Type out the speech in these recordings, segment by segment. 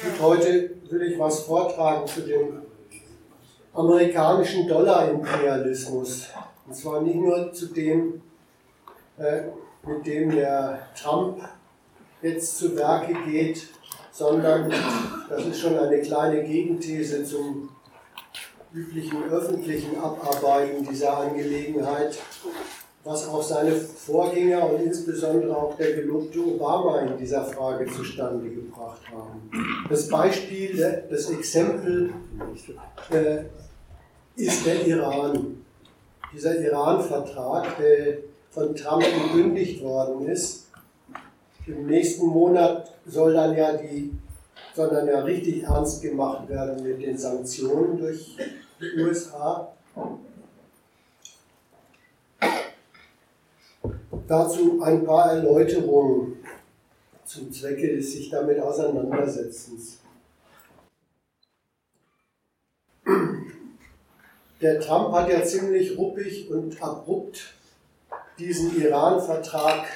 Und heute will ich was vortragen zu dem amerikanischen Dollar-Imperialismus. Und zwar nicht nur zu dem, äh, mit dem der Trump jetzt zu Werke geht, sondern das ist schon eine kleine Gegenthese zum üblichen öffentlichen Abarbeiten dieser Angelegenheit, was auch seine Vorgänger und insbesondere auch der gelobte Obama in dieser Frage zustande gebracht haben. Das Beispiel, das Exempel äh, ist der Iran. Dieser Iran-Vertrag, der von Trump gekündigt worden ist. Im nächsten Monat soll dann ja die soll dann ja richtig ernst gemacht werden mit den Sanktionen durch die USA. Dazu ein paar Erläuterungen zum Zwecke des sich damit Auseinandersetzens. Der Trump hat ja ziemlich ruppig und abrupt diesen Iran-Vertrag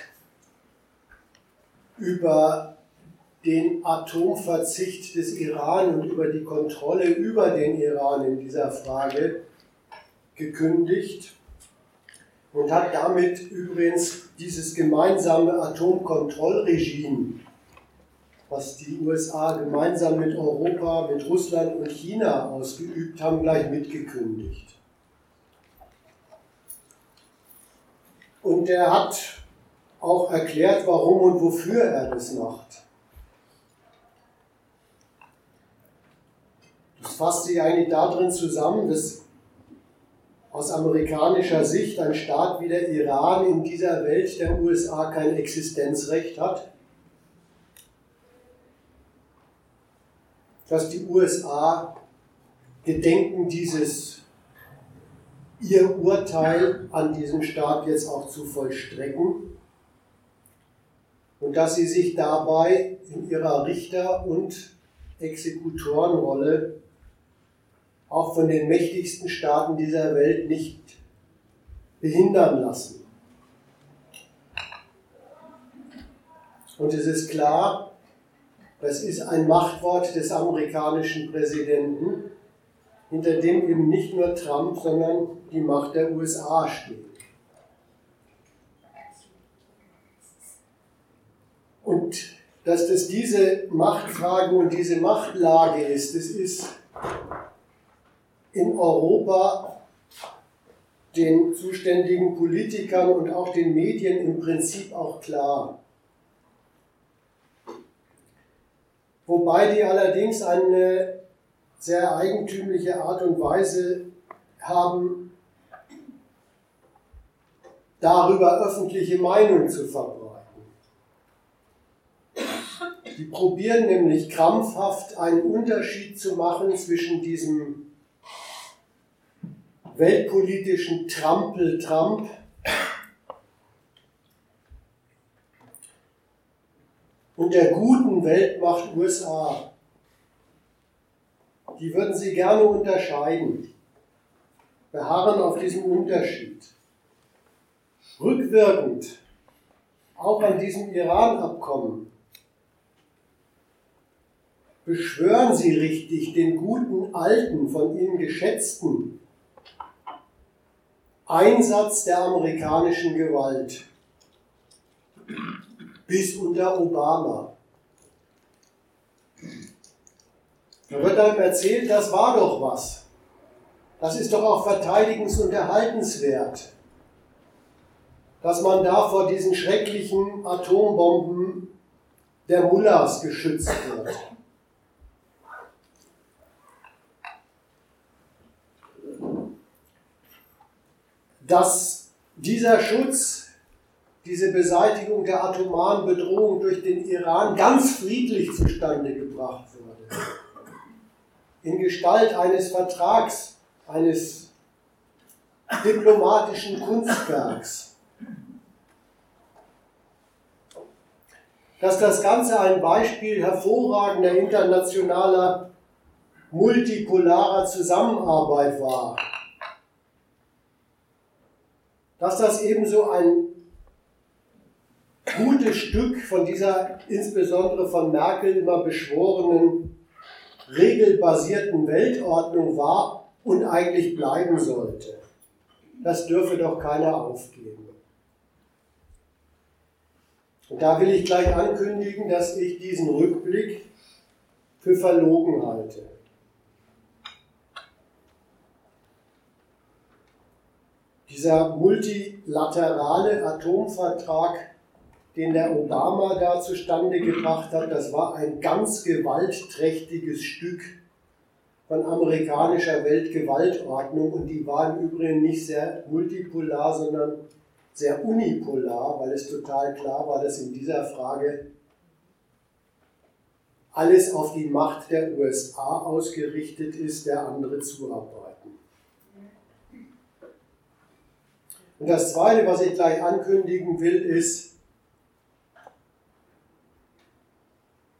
über den Atomverzicht des Iran und über die Kontrolle über den Iran in dieser Frage gekündigt und hat damit übrigens dieses gemeinsame Atomkontrollregime, was die USA gemeinsam mit Europa, mit Russland und China ausgeübt haben, gleich mitgekündigt. Und er hat auch erklärt, warum und wofür er das macht. Das fasst sich eigentlich darin zusammen, dass aus amerikanischer Sicht ein Staat wie der Iran in dieser Welt der USA kein Existenzrecht hat, dass die USA gedenken dieses ihr Urteil an diesem Staat jetzt auch zu vollstrecken? Und dass sie sich dabei in ihrer Richter- und Exekutorenrolle auch von den mächtigsten Staaten dieser Welt nicht behindern lassen. Und es ist klar, das ist ein Machtwort des amerikanischen Präsidenten, hinter dem eben nicht nur Trump, sondern die Macht der USA steht. Und dass das diese Machtfrage und diese Machtlage ist, das ist in Europa den zuständigen Politikern und auch den Medien im Prinzip auch klar. Wobei die allerdings eine sehr eigentümliche Art und Weise haben, darüber öffentliche Meinung zu verbreiten. Die probieren nämlich krampfhaft einen Unterschied zu machen zwischen diesem weltpolitischen Trampel-Trump. Und der guten Weltmacht USA. Die würden sie gerne unterscheiden. Beharren auf diesem Unterschied. Rückwirkend, auch an diesem Iran-Abkommen, beschwören sie richtig den guten alten, von ihnen geschätzten Einsatz der amerikanischen Gewalt bis unter Obama. Da wird einem erzählt, das war doch was. Das ist doch auch verteidigungs- und erhaltenswert, dass man da vor diesen schrecklichen Atombomben der Mullahs geschützt wird. Dass dieser Schutz, diese Beseitigung der atomaren Bedrohung durch den Iran ganz friedlich zustande gebracht wurde. In Gestalt eines Vertrags, eines diplomatischen Kunstwerks. Dass das Ganze ein Beispiel hervorragender internationaler multipolarer Zusammenarbeit war, dass das ebenso ein gutes Stück von dieser insbesondere von Merkel immer beschworenen regelbasierten Weltordnung war und eigentlich bleiben sollte. Das dürfe doch keiner aufgeben. Und da will ich gleich ankündigen, dass ich diesen Rückblick für verlogen halte. Dieser multilaterale Atomvertrag, den der Obama da zustande gebracht hat, das war ein ganz gewaltträchtiges Stück von amerikanischer Weltgewaltordnung und die war im Übrigen nicht sehr multipolar, sondern sehr unipolar, weil es total klar war, dass in dieser Frage alles auf die Macht der USA ausgerichtet ist, der andere zuarbeiten. Und das Zweite, was ich gleich ankündigen will, ist,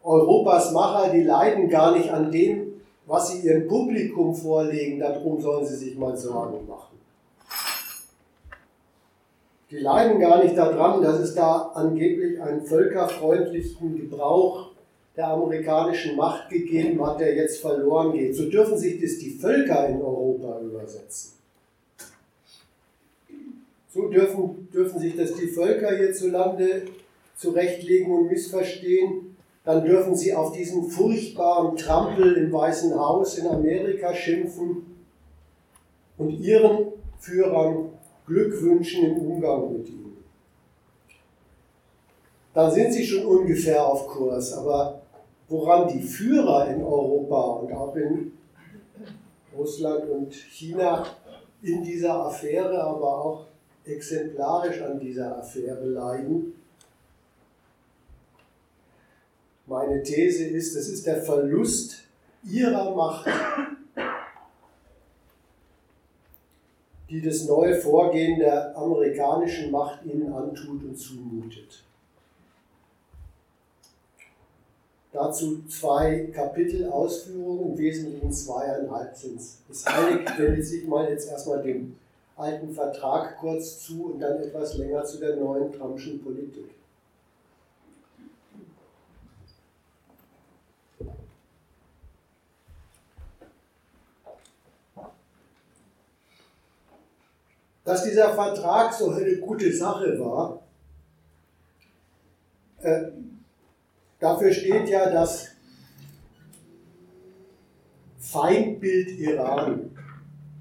Europas Macher, die leiden gar nicht an dem, was sie ihrem Publikum vorlegen, darum sollen sie sich mal Sorgen machen. Die leiden gar nicht daran, dass es da angeblich einen völkerfreundlichen Gebrauch der amerikanischen Macht gegeben hat, der jetzt verloren geht. So dürfen sich das die Völker in Europa übersetzen. So dürfen, dürfen sich das die Völker hierzulande zurechtlegen und missverstehen. Dann dürfen sie auf diesen furchtbaren Trampel im Weißen Haus in Amerika schimpfen und ihren Führern Glück wünschen im Umgang mit ihnen. Dann sind sie schon ungefähr auf Kurs, aber woran die Führer in Europa und auch in Russland und China in dieser Affäre, aber auch exemplarisch an dieser Affäre leiden. Meine These ist, es ist der Verlust ihrer Macht, die das neue Vorgehen der amerikanischen Macht ihnen antut und zumutet. Dazu zwei Kapitel Ausführungen, im Wesentlichen zweieinhalb sind es. Das eine wendet sich mal jetzt erstmal dem alten Vertrag kurz zu und dann etwas länger zu der neuen Trumpschen Politik. Dass dieser Vertrag so eine gute Sache war, äh, Dafür steht ja das Feindbild Iran,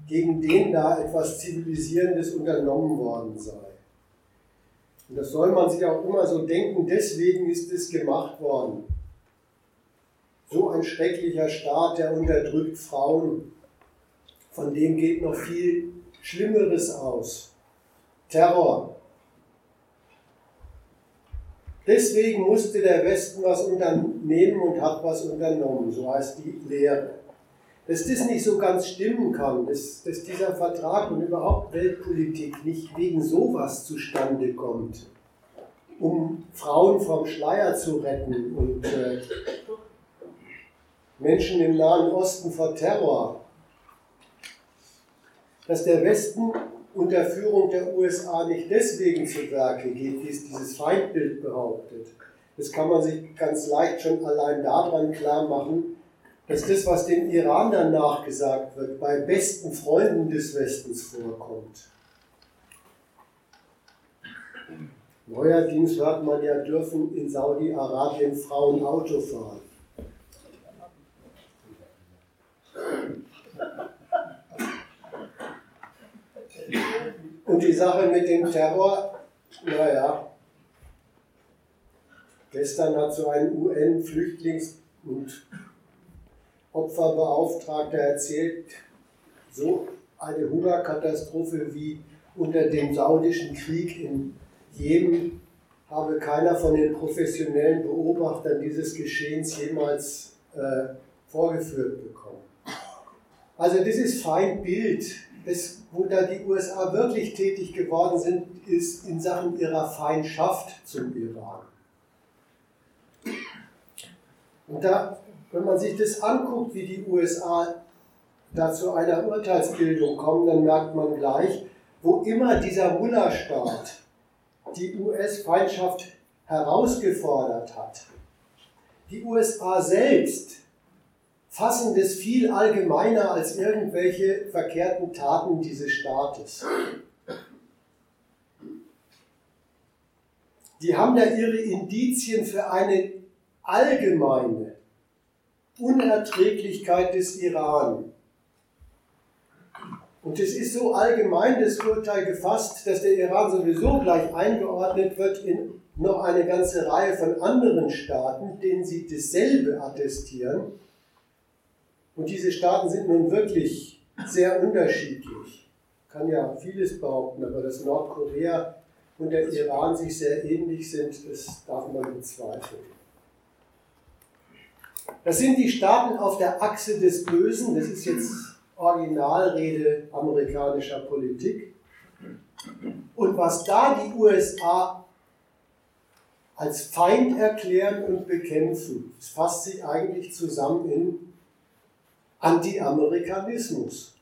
gegen den da etwas Zivilisierendes unternommen worden sei. Und das soll man sich auch immer so denken, deswegen ist es gemacht worden. So ein schrecklicher Staat, der unterdrückt Frauen, von dem geht noch viel Schlimmeres aus. Terror, Deswegen musste der Westen was unternehmen und hat was unternommen, so heißt die Lehre. Dass das nicht so ganz stimmen kann, dass, dass dieser Vertrag und überhaupt Weltpolitik nicht wegen sowas zustande kommt, um Frauen vom Schleier zu retten und äh, Menschen im Nahen Osten vor Terror, dass der Westen unter Führung der USA nicht deswegen zu Werke geht, wie es dieses Feindbild behauptet. Das kann man sich ganz leicht schon allein daran klar machen, dass das, was den Iranern nachgesagt wird, bei besten Freunden des Westens vorkommt. Neuerdings hört man ja, dürfen in Saudi-Arabien Frauen Auto fahren. Und die Sache mit dem Terror, naja, gestern hat so ein UN-Flüchtlings- und Opferbeauftragter erzählt, so eine Hungerkatastrophe wie unter dem saudischen Krieg in Jemen habe keiner von den professionellen Beobachtern dieses Geschehens jemals äh, vorgeführt bekommen. Also ist Feindbild das, wo da die USA wirklich tätig geworden sind, ist in Sachen ihrer Feindschaft zum Iran. Und da, wenn man sich das anguckt, wie die USA da zu einer Urteilsbildung kommen, dann merkt man gleich, wo immer dieser Mullah-Staat die US-Feindschaft herausgefordert hat. Die USA selbst fassen das viel allgemeiner als irgendwelche verkehrten Taten dieses Staates. Die haben da ihre Indizien für eine allgemeine Unerträglichkeit des Iran. Und es ist so allgemein das Urteil gefasst, dass der Iran sowieso gleich eingeordnet wird in noch eine ganze Reihe von anderen Staaten, denen sie dasselbe attestieren. Und diese Staaten sind nun wirklich sehr unterschiedlich. Kann ja vieles behaupten, aber dass Nordkorea und der Iran sich sehr ähnlich sind, das darf man bezweifeln. Das sind die Staaten auf der Achse des Bösen, das ist jetzt Originalrede amerikanischer Politik. Und was da die USA als Feind erklären und bekämpfen, das fasst sich eigentlich zusammen in Anti-Amerikanismus.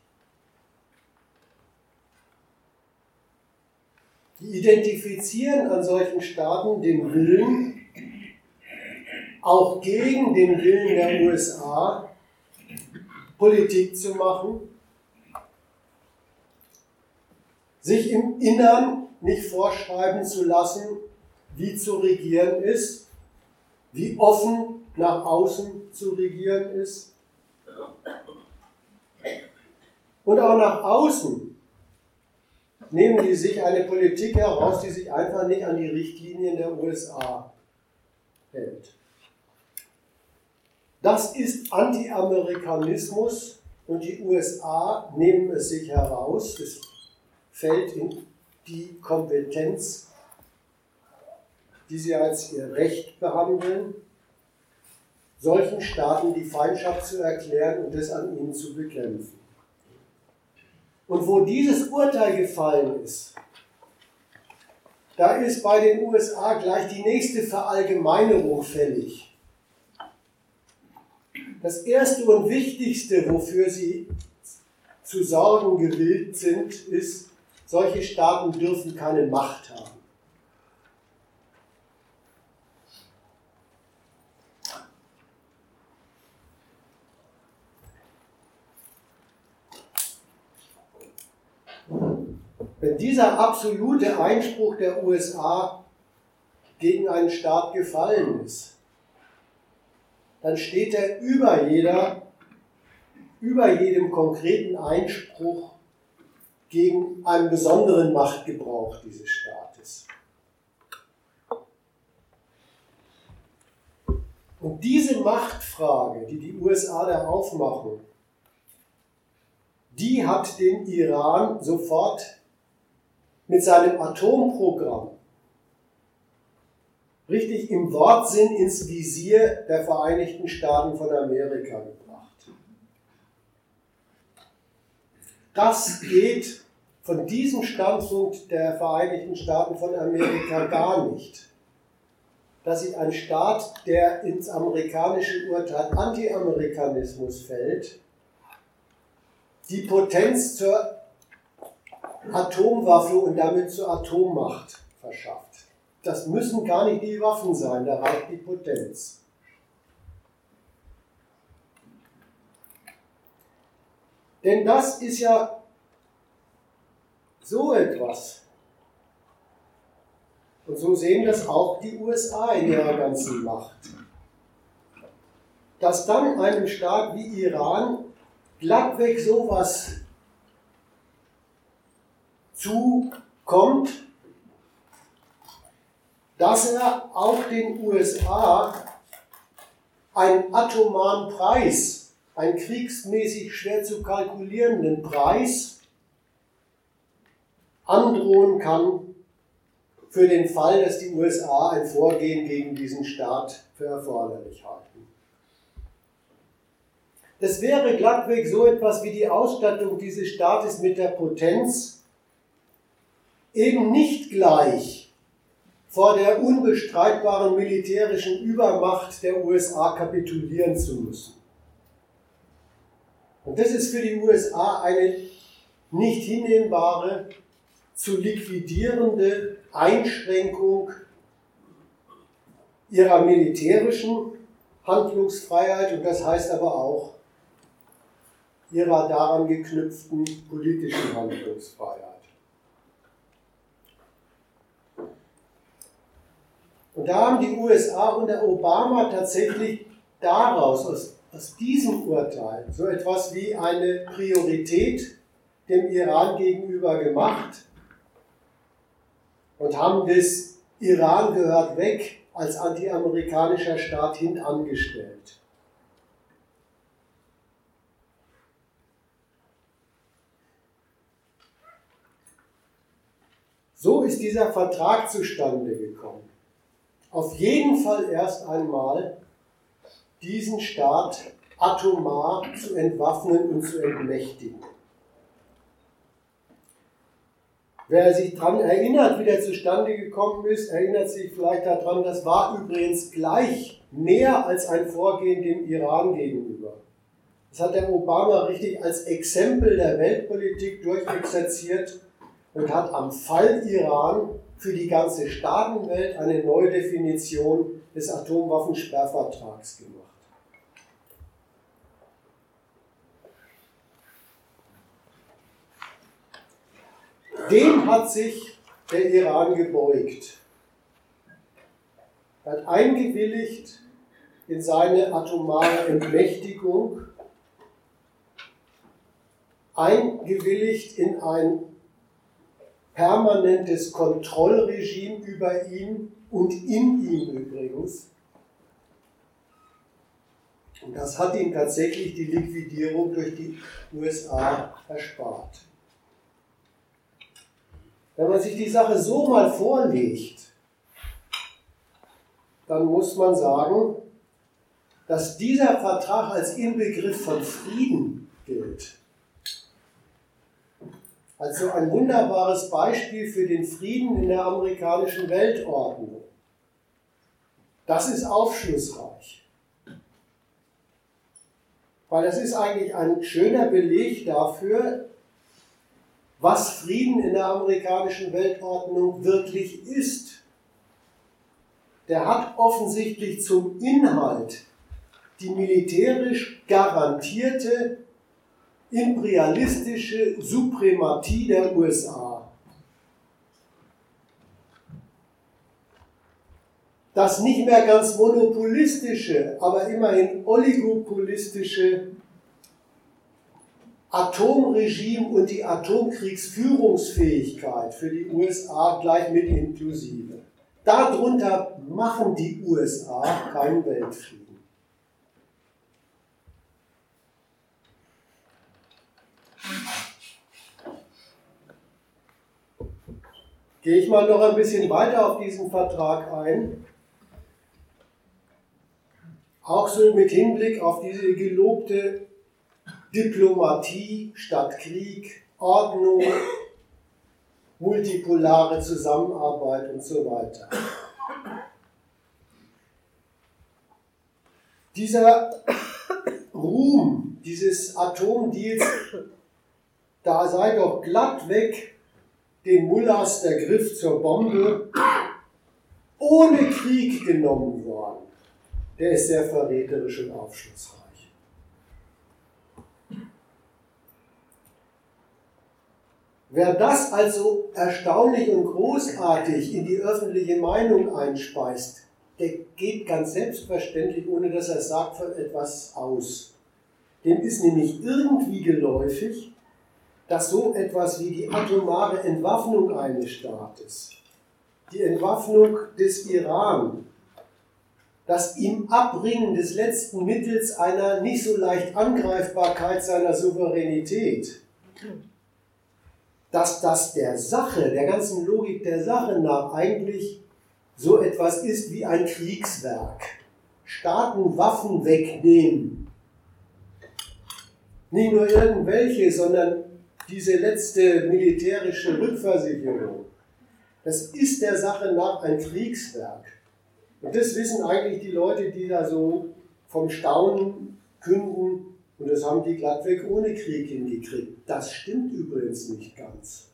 Die identifizieren an solchen Staaten den Willen, auch gegen den Willen der USA Politik zu machen, sich im Innern nicht vorschreiben zu lassen, wie zu regieren ist, wie offen nach außen zu regieren ist. Und auch nach außen nehmen die sich eine Politik heraus, die sich einfach nicht an die Richtlinien der USA hält. Das ist Anti-Amerikanismus und die USA nehmen es sich heraus, es fällt in die Kompetenz, die sie als ihr Recht behandeln, solchen Staaten die Feindschaft zu erklären und das an ihnen zu bekämpfen. Und wo dieses Urteil gefallen ist, da ist bei den USA gleich die nächste Verallgemeinerung fällig. Das Erste und Wichtigste, wofür sie zu sorgen gewillt sind, ist, solche Staaten dürfen keine Macht haben. Wenn dieser absolute Einspruch der USA gegen einen Staat gefallen ist, dann steht er über jeder, über jedem konkreten Einspruch gegen einen besonderen Machtgebrauch dieses Staates. Und diese Machtfrage, die die USA da aufmachen, die hat den Iran sofort mit seinem Atomprogramm richtig im Wortsinn ins Visier der Vereinigten Staaten von Amerika gebracht. Das geht von diesem Standpunkt der Vereinigten Staaten von Amerika gar nicht. Dass sich ein Staat, der ins amerikanische Urteil Anti-Amerikanismus fällt, die Potenz zur Atomwaffe und damit zur Atommacht verschafft. Das müssen gar nicht die Waffen sein, da reicht die Potenz. Denn das ist ja so etwas. Und so sehen das auch die USA in ihrer ganzen Macht. Dass dann einem Staat wie Iran glattweg sowas zukommt, dass er auch den USA einen atomaren Preis, einen kriegsmäßig schwer zu kalkulierenden Preis androhen kann für den Fall, dass die USA ein Vorgehen gegen diesen Staat für erforderlich halten. Das wäre glattweg so etwas wie die Ausstattung dieses Staates mit der Potenz, eben nicht gleich vor der unbestreitbaren militärischen Übermacht der USA kapitulieren zu müssen. Und das ist für die USA eine nicht hinnehmbare, zu liquidierende Einschränkung ihrer militärischen Handlungsfreiheit und das heißt aber auch ihrer daran geknüpften politischen Handlungsfreiheit. Und da haben die USA unter Obama tatsächlich daraus, aus, aus diesem Urteil, so etwas wie eine Priorität dem Iran gegenüber gemacht und haben das Iran gehört weg als antiamerikanischer Staat hintangestellt. So ist dieser Vertrag zustande gekommen. Auf jeden Fall erst einmal diesen Staat atomar zu entwaffnen und zu entmächtigen. Wer sich daran erinnert, wie der zustande gekommen ist, erinnert sich vielleicht daran, das war übrigens gleich mehr als ein Vorgehen dem Iran gegenüber. Das hat der Obama richtig als Exempel der Weltpolitik durchexerziert und hat am Fall Iran für die ganze Staatenwelt eine neue Definition des Atomwaffensperrvertrags gemacht. Dem hat sich der Iran gebeugt. Er hat eingewilligt in seine atomare Entmächtigung, eingewilligt in ein permanentes Kontrollregime über ihn und in ihm übrigens. Und das hat ihm tatsächlich die Liquidierung durch die USA erspart. Wenn man sich die Sache so mal vorlegt, dann muss man sagen, dass dieser Vertrag als Inbegriff von Frieden gilt. Also ein wunderbares Beispiel für den Frieden in der amerikanischen Weltordnung. Das ist aufschlussreich. Weil das ist eigentlich ein schöner Beleg dafür, was Frieden in der amerikanischen Weltordnung wirklich ist. Der hat offensichtlich zum Inhalt die militärisch garantierte imperialistische Suprematie der USA. Das nicht mehr ganz monopolistische, aber immerhin oligopolistische Atomregime und die Atomkriegsführungsfähigkeit für die USA gleich mit inklusive. Darunter machen die USA keinen Weltfrieden. Gehe ich mal noch ein bisschen weiter auf diesen Vertrag ein. Auch so mit Hinblick auf diese gelobte Diplomatie statt Krieg, Ordnung, multipolare Zusammenarbeit und so weiter. Dieser Ruhm dieses Atomdeals, da sei doch glatt weg den Mullahs der Griff zur Bombe, ohne Krieg genommen worden. Der ist sehr verräterisch und aufschlussreich. Wer das also erstaunlich und großartig in die öffentliche Meinung einspeist, der geht ganz selbstverständlich, ohne dass er sagt, von etwas aus. Dem ist nämlich irgendwie geläufig, dass so etwas wie die atomare Entwaffnung eines Staates, die Entwaffnung des Iran, das ihm Abbringen des letzten Mittels einer nicht so leicht Angreifbarkeit seiner Souveränität, dass das der Sache, der ganzen Logik der Sache nach eigentlich so etwas ist wie ein Kriegswerk. Staaten Waffen wegnehmen. Nicht nur irgendwelche, sondern diese letzte militärische Rückversicherung. Das ist der Sache nach ein Kriegswerk. Und das wissen eigentlich die Leute, die da so vom Staunen künden, und das haben die glattweg ohne Krieg hingekriegt. Das stimmt übrigens nicht ganz.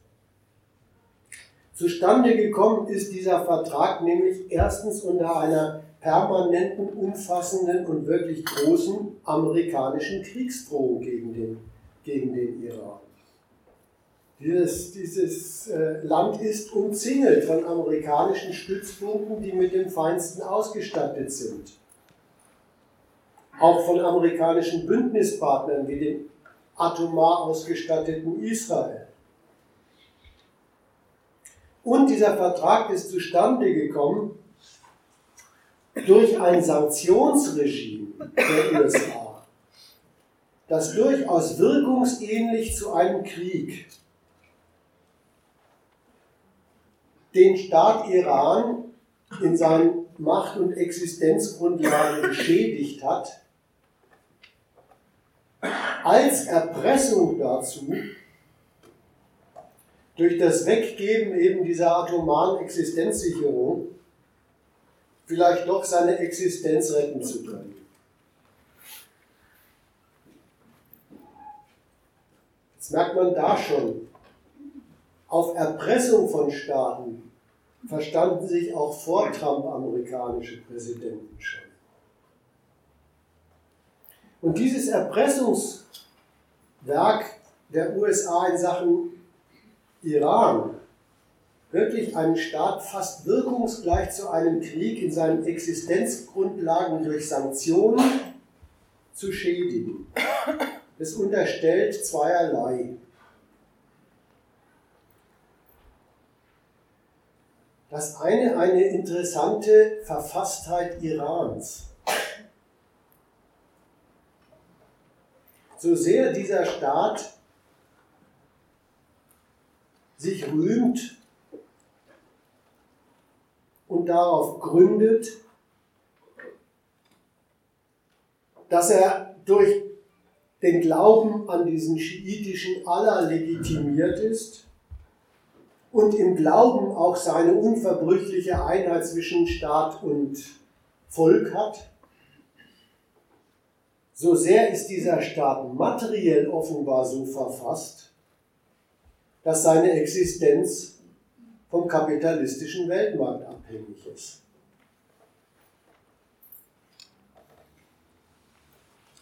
Zustande gekommen ist dieser Vertrag nämlich erstens unter einer permanenten, umfassenden und wirklich großen amerikanischen Kriegsdrohung gegen den, gegen den Iran. Dieses, dieses äh, Land ist umzingelt von amerikanischen Stützpunkten, die mit dem Feinsten ausgestattet sind. Auch von amerikanischen Bündnispartnern wie dem atomar ausgestatteten Israel. Und dieser Vertrag ist zustande gekommen durch ein Sanktionsregime der USA, das durchaus wirkungsähnlich zu einem Krieg den Staat Iran in seinen Macht- und Existenzgrundlagen beschädigt hat, als Erpressung dazu, durch das Weggeben eben dieser atomaren Existenzsicherung, vielleicht doch seine Existenz retten zu können. Jetzt merkt man da schon, auf Erpressung von Staaten verstanden sich auch vor Trump amerikanische Präsidenten schon. Und dieses Erpressungswerk der USA in Sachen Iran, wirklich einen Staat fast wirkungsgleich zu einem Krieg in seinen Existenzgrundlagen durch Sanktionen zu schädigen. Es unterstellt zweierlei. Das eine eine interessante Verfasstheit Irans. So sehr dieser Staat sich rühmt und darauf gründet, dass er durch den Glauben an diesen schiitischen Allah legitimiert ist, und im Glauben auch seine unverbrüchliche Einheit zwischen Staat und Volk hat, so sehr ist dieser Staat materiell offenbar so verfasst, dass seine Existenz vom kapitalistischen Weltmarkt abhängig ist.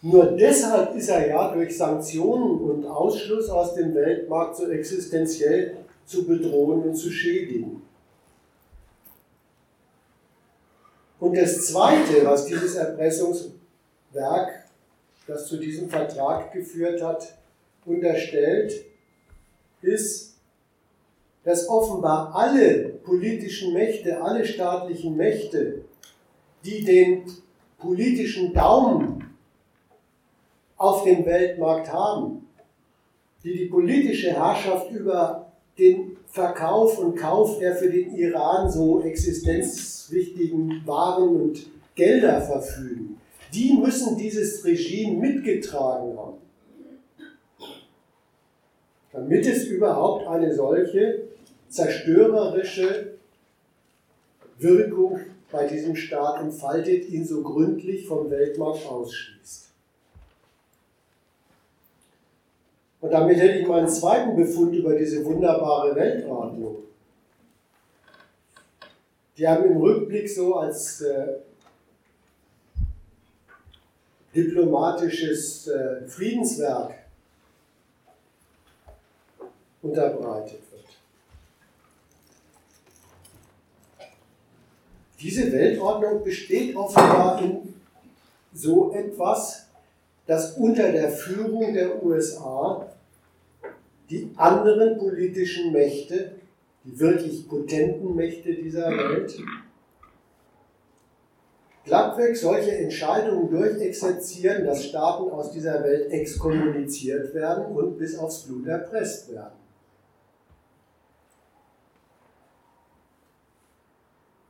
Nur deshalb ist er ja durch Sanktionen und Ausschluss aus dem Weltmarkt so existenziell zu bedrohen und zu schädigen. Und das Zweite, was dieses Erpressungswerk, das zu diesem Vertrag geführt hat, unterstellt, ist, dass offenbar alle politischen Mächte, alle staatlichen Mächte, die den politischen Daumen auf dem Weltmarkt haben, die die politische Herrschaft über den Verkauf und Kauf der für den Iran so existenzwichtigen Waren und Gelder verfügen. Die müssen dieses Regime mitgetragen haben, damit es überhaupt eine solche zerstörerische Wirkung bei diesem Staat entfaltet, ihn so gründlich vom Weltmarkt ausschließt. Und damit hätte ich meinen zweiten Befund über diese wunderbare Weltordnung. Die haben im Rückblick so als äh, diplomatisches äh, Friedenswerk unterbreitet wird. Diese Weltordnung besteht offenbar in so etwas, das unter der Führung der USA die anderen politischen Mächte, die wirklich potenten Mächte dieser Welt, glattweg solche Entscheidungen durchexerzieren, dass Staaten aus dieser Welt exkommuniziert werden und bis aufs Blut erpresst werden.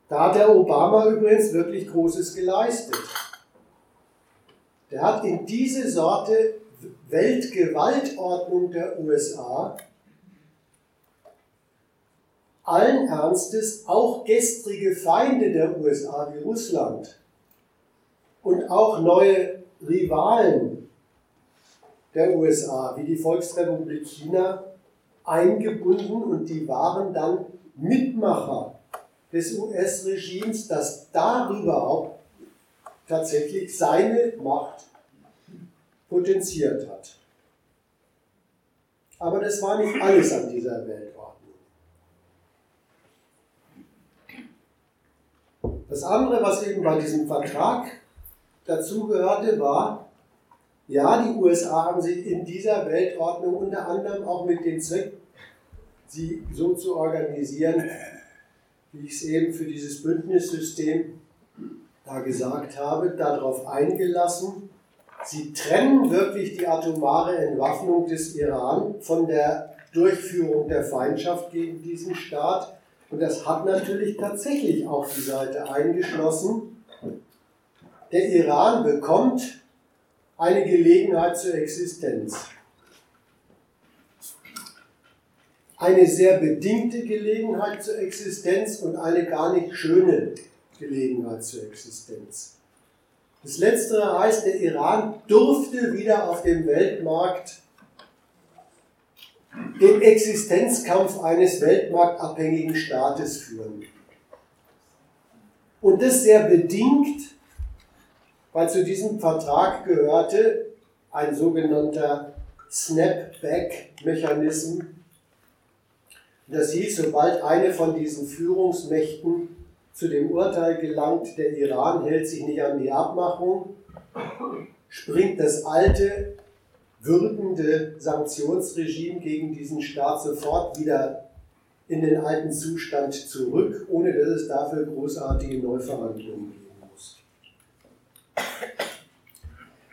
Da hat der Obama übrigens wirklich Großes geleistet. Der hat in diese Sorte Weltgewaltordnung der USA allen Ernstes auch gestrige Feinde der USA wie Russland und auch neue Rivalen der USA wie die Volksrepublik China eingebunden und die waren dann Mitmacher des US-Regimes, das darüber tatsächlich seine Macht potenziert hat. Aber das war nicht alles an dieser Weltordnung. Das andere, was eben bei diesem Vertrag dazugehörte, war, ja, die USA haben sich in dieser Weltordnung unter anderem auch mit dem Zweck, sie so zu organisieren, wie ich es eben für dieses Bündnissystem da gesagt habe, darauf eingelassen. Sie trennen wirklich die atomare Entwaffnung des Iran von der Durchführung der Feindschaft gegen diesen Staat. Und das hat natürlich tatsächlich auch die Seite eingeschlossen. Der Iran bekommt eine Gelegenheit zur Existenz. Eine sehr bedingte Gelegenheit zur Existenz und eine gar nicht schöne Gelegenheit zur Existenz. Das Letztere heißt, der Iran durfte wieder auf dem Weltmarkt den Existenzkampf eines weltmarktabhängigen Staates führen. Und das sehr bedingt, weil zu diesem Vertrag gehörte ein sogenannter Snapback-Mechanismus. Das hieß, sobald eine von diesen Führungsmächten zu dem Urteil gelangt, der Iran hält sich nicht an die Abmachung, springt das alte, würgende Sanktionsregime gegen diesen Staat sofort wieder in den alten Zustand zurück, ohne dass es dafür großartige Neuverhandlungen geben muss.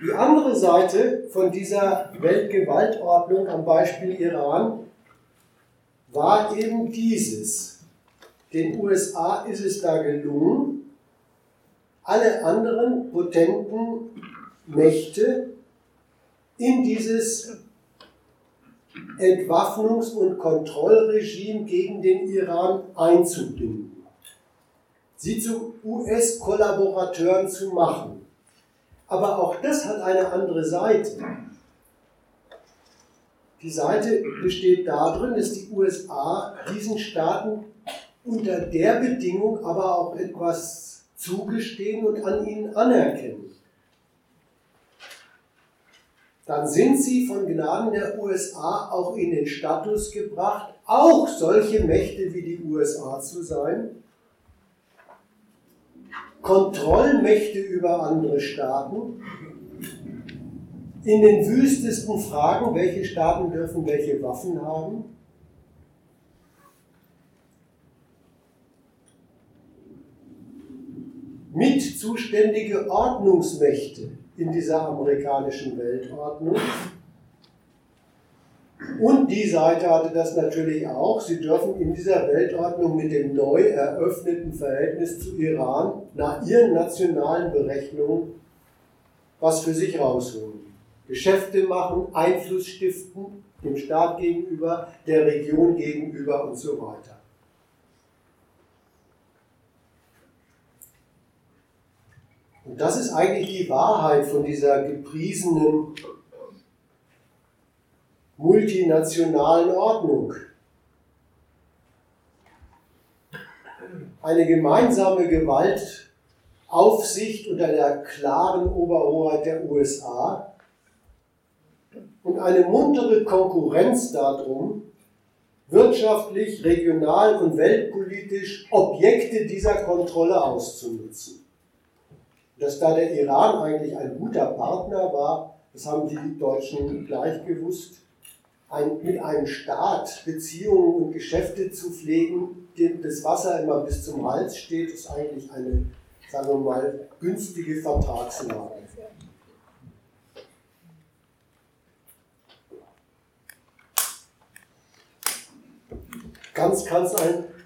Die andere Seite von dieser Weltgewaltordnung am Beispiel Iran war eben dieses. Den USA ist es da gelungen, alle anderen potenten Mächte in dieses Entwaffnungs- und Kontrollregime gegen den Iran einzubinden, sie zu US-Kollaborateuren zu machen. Aber auch das hat eine andere Seite. Die Seite besteht darin, dass die USA diesen Staaten unter der Bedingung aber auch etwas zugestehen und an ihnen anerkennen. Dann sind sie von Gnaden der USA auch in den Status gebracht, auch solche Mächte wie die USA zu sein, Kontrollmächte über andere Staaten, in den wüstesten Fragen, welche Staaten dürfen welche Waffen haben, mitzuständige Ordnungsmächte in dieser amerikanischen Weltordnung. Und die Seite hatte das natürlich auch. Sie dürfen in dieser Weltordnung mit dem neu eröffneten Verhältnis zu Iran nach ihren nationalen Berechnungen was für sich rausholen. Geschäfte machen, Einfluss stiften, dem Staat gegenüber, der Region gegenüber und so weiter. Und das ist eigentlich die Wahrheit von dieser gepriesenen multinationalen Ordnung. Eine gemeinsame Gewaltaufsicht unter der klaren Oberhoheit der USA und eine muntere Konkurrenz darum, wirtschaftlich, regional und weltpolitisch Objekte dieser Kontrolle auszunutzen. Dass da der Iran eigentlich ein guter Partner war, das haben die Deutschen gleich gewusst. Ein, mit einem Staat Beziehungen und Geschäfte zu pflegen, dem das Wasser immer bis zum Hals steht, ist eigentlich eine, sagen wir mal, günstige Vertragslage. Ganz kann es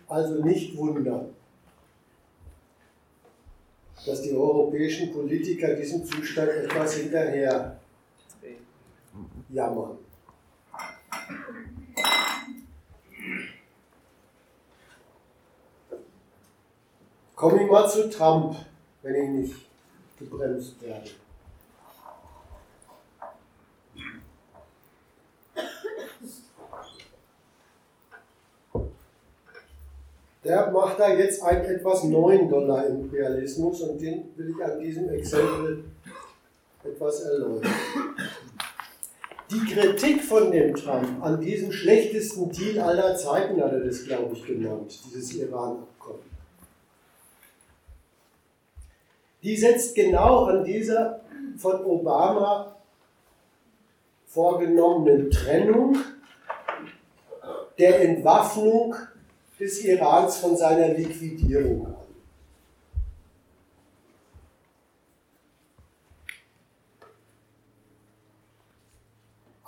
also nicht wundern dass die europäischen Politiker diesem Zustand etwas hinterher jammern. Komme ich mal zu Trump, wenn ich nicht gebremst werde. Der macht da jetzt einen etwas neuen Dollar-Imperialismus und den will ich an diesem Exempel etwas erläutern. Die Kritik von dem Trump an diesem schlechtesten Deal aller Zeiten hat er das, glaube ich, genannt, dieses Iran-Abkommen. Die setzt genau an dieser von Obama vorgenommenen Trennung der Entwaffnung des Irans von seiner Liquidierung an.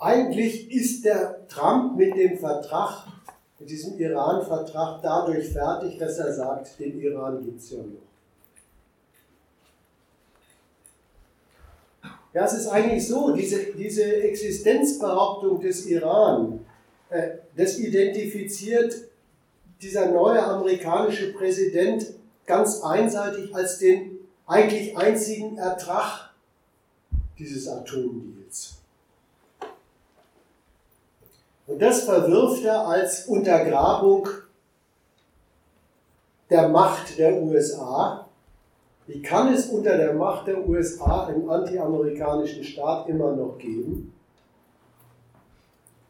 Eigentlich ist der Trump mit dem Vertrag, mit diesem Iran-Vertrag dadurch fertig, dass er sagt, den Iran gibt es ja noch. Ja, es ist eigentlich so, diese, diese Existenzbehauptung des Iran, äh, das identifiziert dieser neue amerikanische Präsident ganz einseitig als den eigentlich einzigen Ertrag dieses Atomdeals. Und das verwirft er als Untergrabung der Macht der USA. Wie kann es unter der Macht der USA einen antiamerikanischen Staat immer noch geben?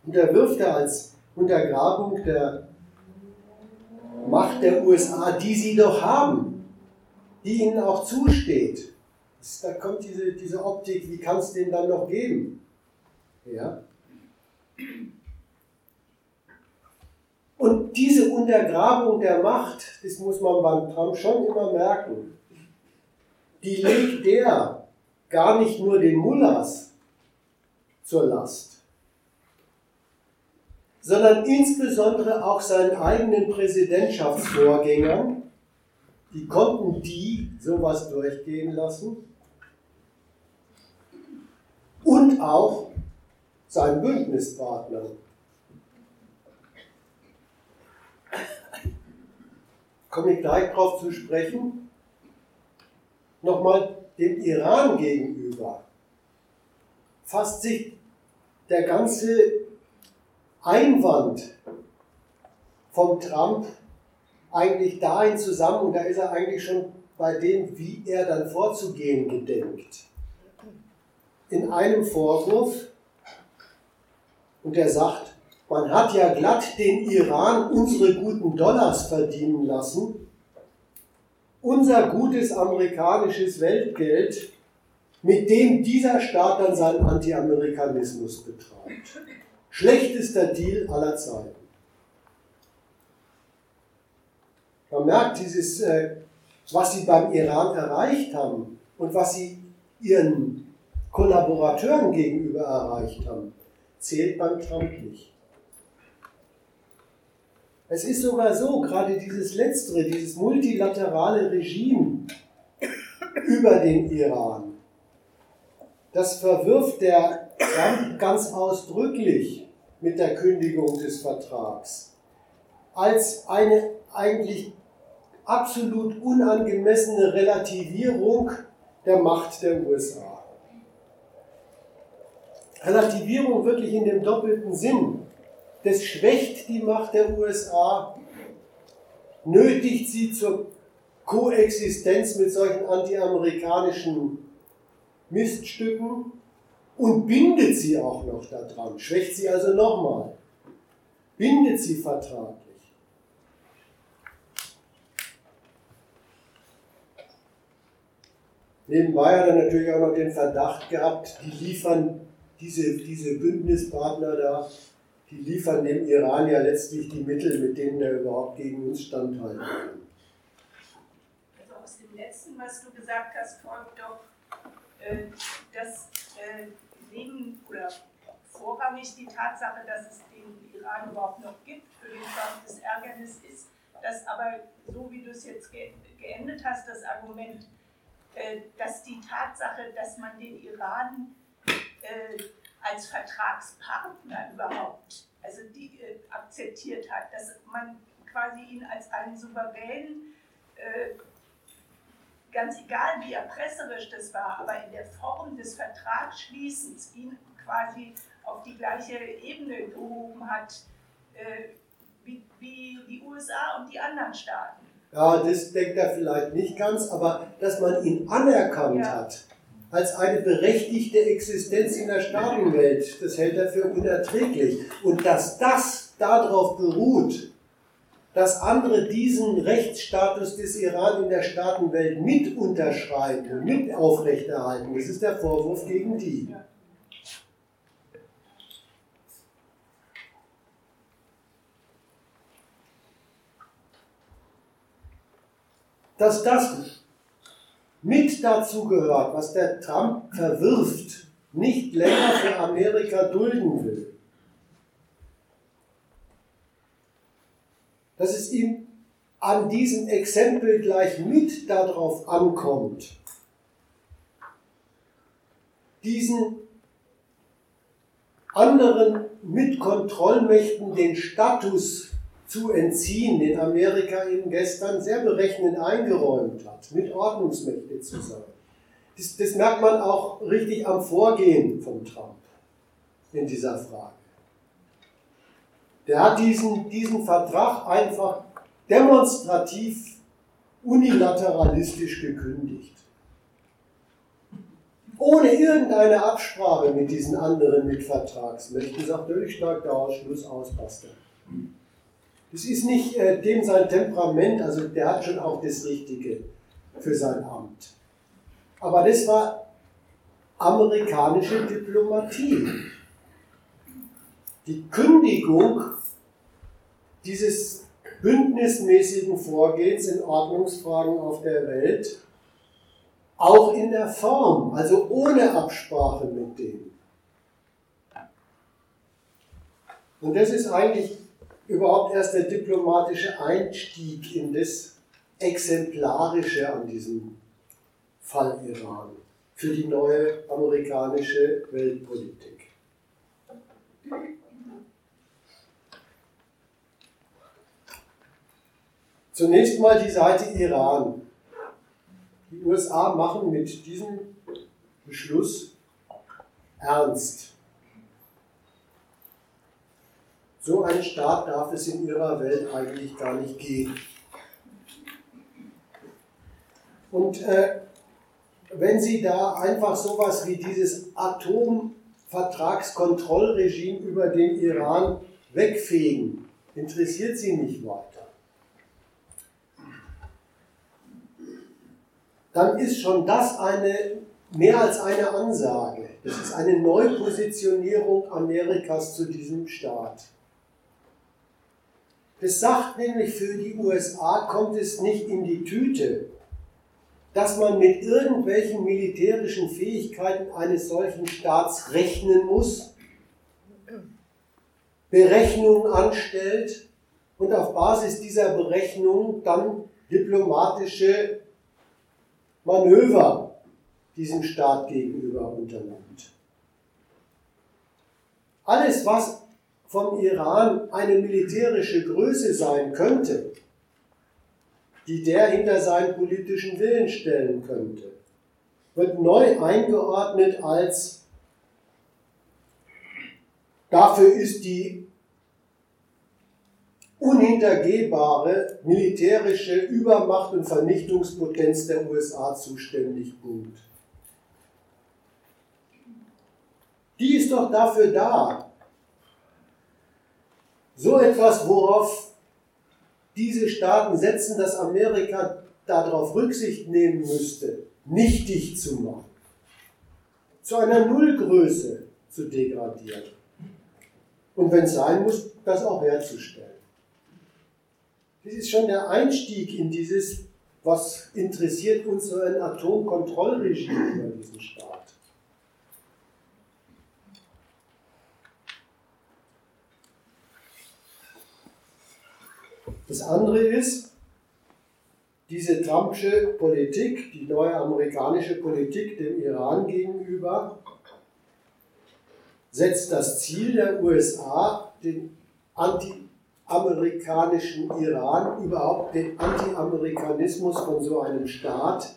Und er wirft er als Untergrabung der Macht der USA, die sie doch haben, die ihnen auch zusteht. Da kommt diese, diese Optik, wie kann es den dann noch geben? Ja? Und diese Untergrabung der Macht, das muss man beim Trump schon immer merken, die legt der gar nicht nur den Mullahs zur Last, sondern insbesondere auch seinen eigenen Präsidentschaftsvorgängern, die konnten die sowas durchgehen lassen und auch seinen Bündnispartnern. Komme ich gleich darauf zu sprechen. Nochmal dem Iran gegenüber fasst sich der ganze Einwand vom Trump eigentlich dahin zusammen, und da ist er eigentlich schon bei dem, wie er dann vorzugehen gedenkt. In einem Vorwurf, und er sagt, man hat ja glatt den Iran unsere guten Dollars verdienen lassen, unser gutes amerikanisches Weltgeld, mit dem dieser Staat dann seinen Anti-Amerikanismus betreibt. Schlechtester Deal aller Zeiten. Man merkt dieses, äh, was sie beim Iran erreicht haben und was sie ihren Kollaborateuren gegenüber erreicht haben, zählt beim Trump nicht. Es ist sogar so, gerade dieses letztere, dieses multilaterale Regime über den Iran, das verwirft der Trump ganz ausdrücklich mit der Kündigung des Vertrags als eine eigentlich absolut unangemessene Relativierung der Macht der USA. Relativierung wirklich in dem doppelten Sinn. Das schwächt die Macht der USA, nötigt sie zur Koexistenz mit solchen antiamerikanischen Miststücken und bindet sie auch noch daran, schwächt sie also nochmal, bindet sie vertraglich. Nebenbei hat er natürlich auch noch den Verdacht gehabt, die liefern diese, diese Bündnispartner da, die liefern dem Iran ja letztlich die Mittel, mit denen er überhaupt gegen uns standhalten kann. Also aus dem letzten, was du gesagt hast, folgt doch, äh, dass äh, neben oder vorrangig die Tatsache, dass es den Iran überhaupt noch gibt, für den Trump das Ärgernis ist, dass aber, so wie du es jetzt ge geendet hast, das Argument, äh, dass die Tatsache, dass man den Iran äh, als Vertragspartner überhaupt, also die äh, akzeptiert hat, dass man quasi ihn als einen souveränen ganz egal wie erpresserisch das war, aber in der Form des Vertragsschließens ihn quasi auf die gleiche Ebene gehoben hat, äh, wie, wie die USA und die anderen Staaten. Ja, das denkt er vielleicht nicht ganz, aber dass man ihn anerkannt ja. hat als eine berechtigte Existenz in der Staatenwelt, das hält er für unerträglich. Und dass das darauf beruht, dass andere diesen Rechtsstatus des Iran in der Staatenwelt mit unterschreiben, mit aufrechterhalten, das ist der Vorwurf gegen die. Dass das mit dazu gehört, was der Trump verwirft, nicht länger für Amerika dulden will. Dass es ihm an diesem Exempel gleich mit darauf ankommt, diesen anderen Mitkontrollmächten den Status zu entziehen, den Amerika eben gestern sehr berechnend eingeräumt hat, mit Ordnungsmächte zu sein. Das, das merkt man auch richtig am Vorgehen von Trump in dieser Frage. Der hat diesen, diesen Vertrag einfach demonstrativ unilateralistisch gekündigt. Ohne irgendeine Absprache mit diesen anderen Mitvertragsmächten, sagt er, ich steige da aus, Schluss aus. Das ist nicht äh, dem sein Temperament, also der hat schon auch das Richtige für sein Amt. Aber das war amerikanische Diplomatie. Die Kündigung dieses bündnismäßigen Vorgehens in Ordnungsfragen auf der Welt, auch in der Form, also ohne Absprache mit denen. Und das ist eigentlich überhaupt erst der diplomatische Einstieg in das Exemplarische an diesem Fall Iran für die neue amerikanische Weltpolitik. Zunächst mal die Seite Iran. Die USA machen mit diesem Beschluss ernst. So ein Staat darf es in ihrer Welt eigentlich gar nicht geben. Und äh, wenn Sie da einfach sowas wie dieses Atomvertragskontrollregime über den Iran wegfegen, interessiert Sie nicht weiter. Dann ist schon das eine mehr als eine Ansage. Das ist eine Neupositionierung Amerikas zu diesem Staat. Das sagt nämlich für die USA, kommt es nicht in die Tüte, dass man mit irgendwelchen militärischen Fähigkeiten eines solchen Staats rechnen muss, Berechnungen anstellt und auf Basis dieser Berechnungen dann diplomatische Manöver diesem Staat gegenüber unternimmt. Alles, was vom Iran eine militärische Größe sein könnte, die der hinter seinen politischen Willen stellen könnte, wird neu eingeordnet als dafür ist die unhintergehbare militärische Übermacht und Vernichtungspotenz der USA zuständig. Gut. Die ist doch dafür da, so etwas, worauf diese Staaten setzen, dass Amerika darauf Rücksicht nehmen müsste, nichtig zu machen, zu einer Nullgröße zu degradieren. Und wenn es sein muss, das auch herzustellen. Das ist schon der Einstieg in dieses, was interessiert uns so ein Atomkontrollregime über diesen Staat. Das andere ist, diese Trumpsche Politik, die neue amerikanische Politik dem Iran gegenüber, setzt das Ziel der USA, den anti-amerikanischen Iran, überhaupt den Anti-Amerikanismus von so einem Staat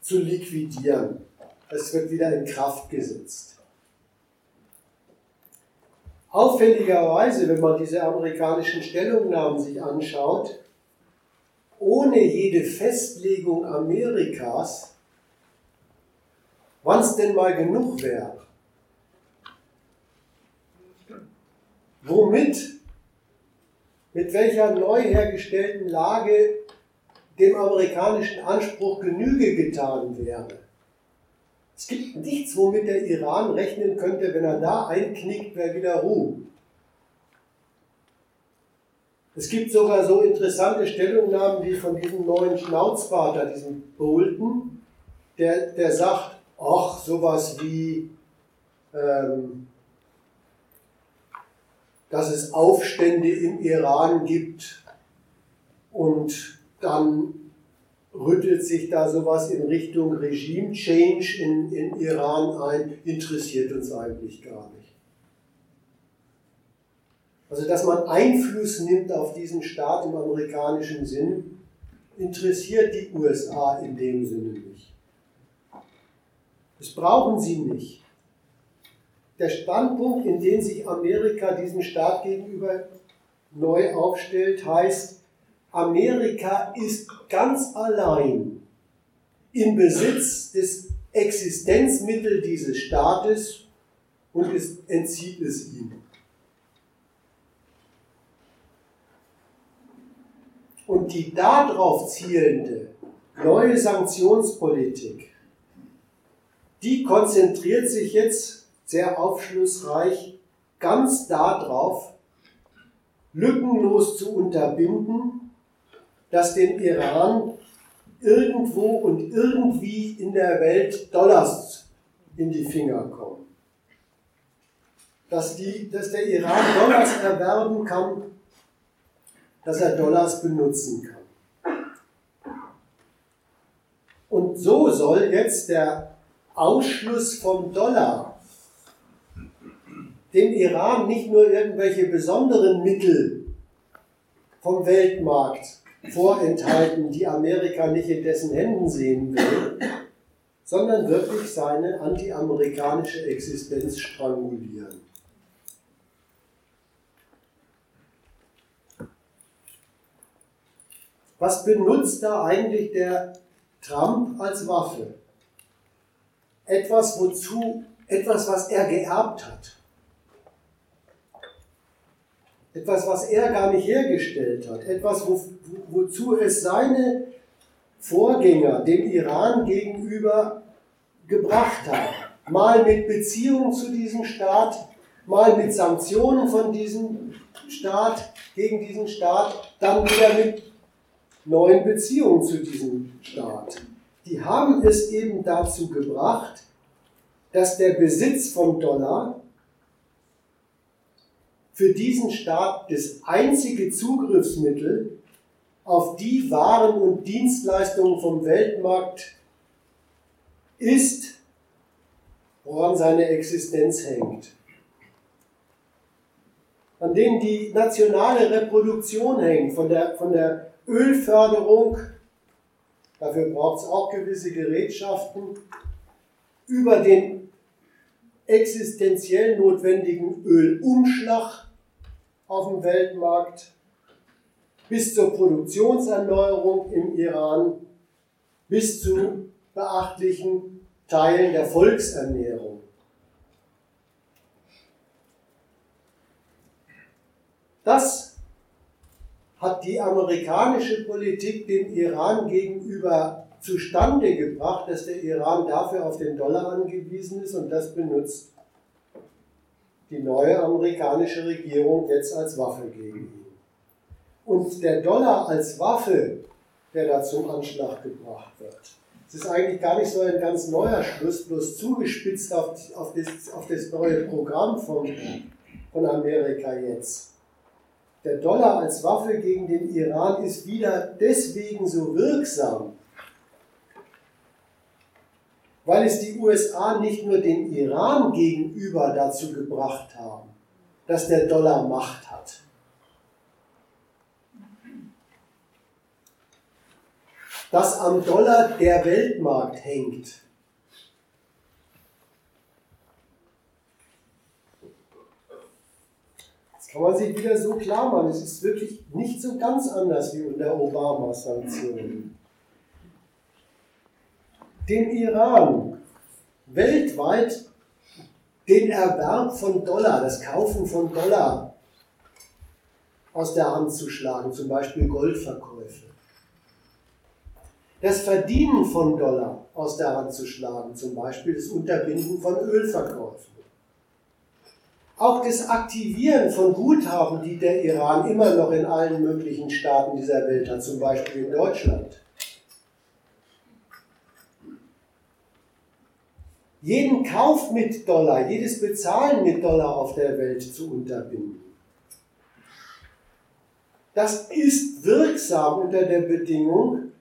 zu liquidieren. Es wird wieder in Kraft gesetzt. Auffälligerweise, wenn man diese amerikanischen Stellungnahmen sich anschaut, ohne jede Festlegung Amerikas, wann es denn mal genug wäre. Womit, mit welcher neu hergestellten Lage dem amerikanischen Anspruch Genüge getan wäre. Es gibt nichts, womit der Iran rechnen könnte, wenn er da einknickt, wäre wieder Ruhe. Es gibt sogar so interessante Stellungnahmen wie von diesem neuen Schnauzvater, diesem Bolton, der, der sagt, ach, sowas wie, ähm, dass es Aufstände im Iran gibt und dann rüttelt sich da sowas in Richtung Regime Change in, in Iran ein, interessiert uns eigentlich gar nicht. Also, dass man Einfluss nimmt auf diesen Staat im amerikanischen Sinn, interessiert die USA in dem Sinne nicht. Das brauchen sie nicht. Der Standpunkt, in dem sich Amerika diesem Staat gegenüber neu aufstellt, heißt, Amerika ist ganz allein im Besitz des Existenzmittels dieses Staates und es entzieht es ihm. Und die darauf zielende neue Sanktionspolitik, die konzentriert sich jetzt sehr aufschlussreich ganz darauf, lückenlos zu unterbinden, dass dem Iran irgendwo und irgendwie in der Welt Dollars in die Finger kommen. Dass, die, dass der Iran Dollars erwerben kann, dass er Dollars benutzen kann. Und so soll jetzt der Ausschluss vom Dollar dem Iran nicht nur irgendwelche besonderen Mittel vom Weltmarkt vorenthalten, die Amerika nicht in dessen Händen sehen will, sondern wirklich seine antiamerikanische Existenz strangulieren. Was benutzt da eigentlich der Trump als Waffe? Etwas, wozu, etwas, was er geerbt hat. Etwas, was er gar nicht hergestellt hat. Etwas, wo, wozu es seine Vorgänger dem Iran gegenüber gebracht haben. Mal mit Beziehungen zu diesem Staat, mal mit Sanktionen von diesem Staat, gegen diesen Staat, dann wieder mit neuen Beziehungen zu diesem Staat. Die haben es eben dazu gebracht, dass der Besitz von Dollar für diesen Staat das einzige Zugriffsmittel auf die Waren und Dienstleistungen vom Weltmarkt ist, woran seine Existenz hängt. An denen die nationale Reproduktion hängt, von der, von der Ölförderung, dafür braucht es auch gewisse Gerätschaften, über den existenziell notwendigen Ölumschlag auf dem Weltmarkt bis zur Produktionserneuerung im Iran, bis zu beachtlichen Teilen der Volksernährung. Das hat die amerikanische Politik dem Iran gegenüber zustande gebracht, dass der Iran dafür auf den Dollar angewiesen ist und das benutzt die neue amerikanische Regierung jetzt als Waffe gegen ihn. Und der Dollar als Waffe, der da zum Anschlag gebracht wird, das ist eigentlich gar nicht so ein ganz neuer Schluss, bloß zugespitzt auf, auf, das, auf das neue Programm von, von Amerika jetzt. Der Dollar als Waffe gegen den Iran ist wieder deswegen so wirksam, weil es die USA nicht nur dem Iran gegenüber dazu gebracht haben, dass der Dollar Macht hat. Dass am Dollar der Weltmarkt hängt. kann man sich wieder so klar machen. Es ist wirklich nicht so ganz anders wie unter Obama-Sanktionen. Dem Iran weltweit den Erwerb von Dollar, das Kaufen von Dollar aus der Hand zu schlagen, zum Beispiel Goldverkäufe. Das Verdienen von Dollar aus der Hand zu schlagen, zum Beispiel das Unterbinden von Ölverkäufen. Auch das Aktivieren von Guthaben, die der Iran immer noch in allen möglichen Staaten dieser Welt hat, zum Beispiel in Deutschland. Jeden Kauf mit Dollar, jedes Bezahlen mit Dollar auf der Welt zu unterbinden. Das ist wirksam unter der Bedingung,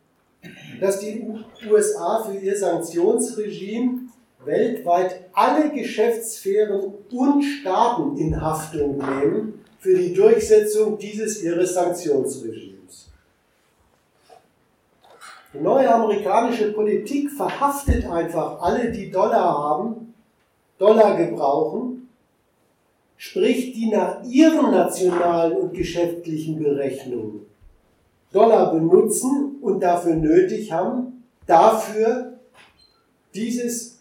dass die USA für ihr Sanktionsregime weltweit alle Geschäftssphären und Staaten in Haftung nehmen für die Durchsetzung dieses ihres Sanktionsregimes. Die neue amerikanische Politik verhaftet einfach alle, die Dollar haben, Dollar gebrauchen, sprich die nach ihren nationalen und geschäftlichen Berechnungen Dollar benutzen und dafür nötig haben, dafür dieses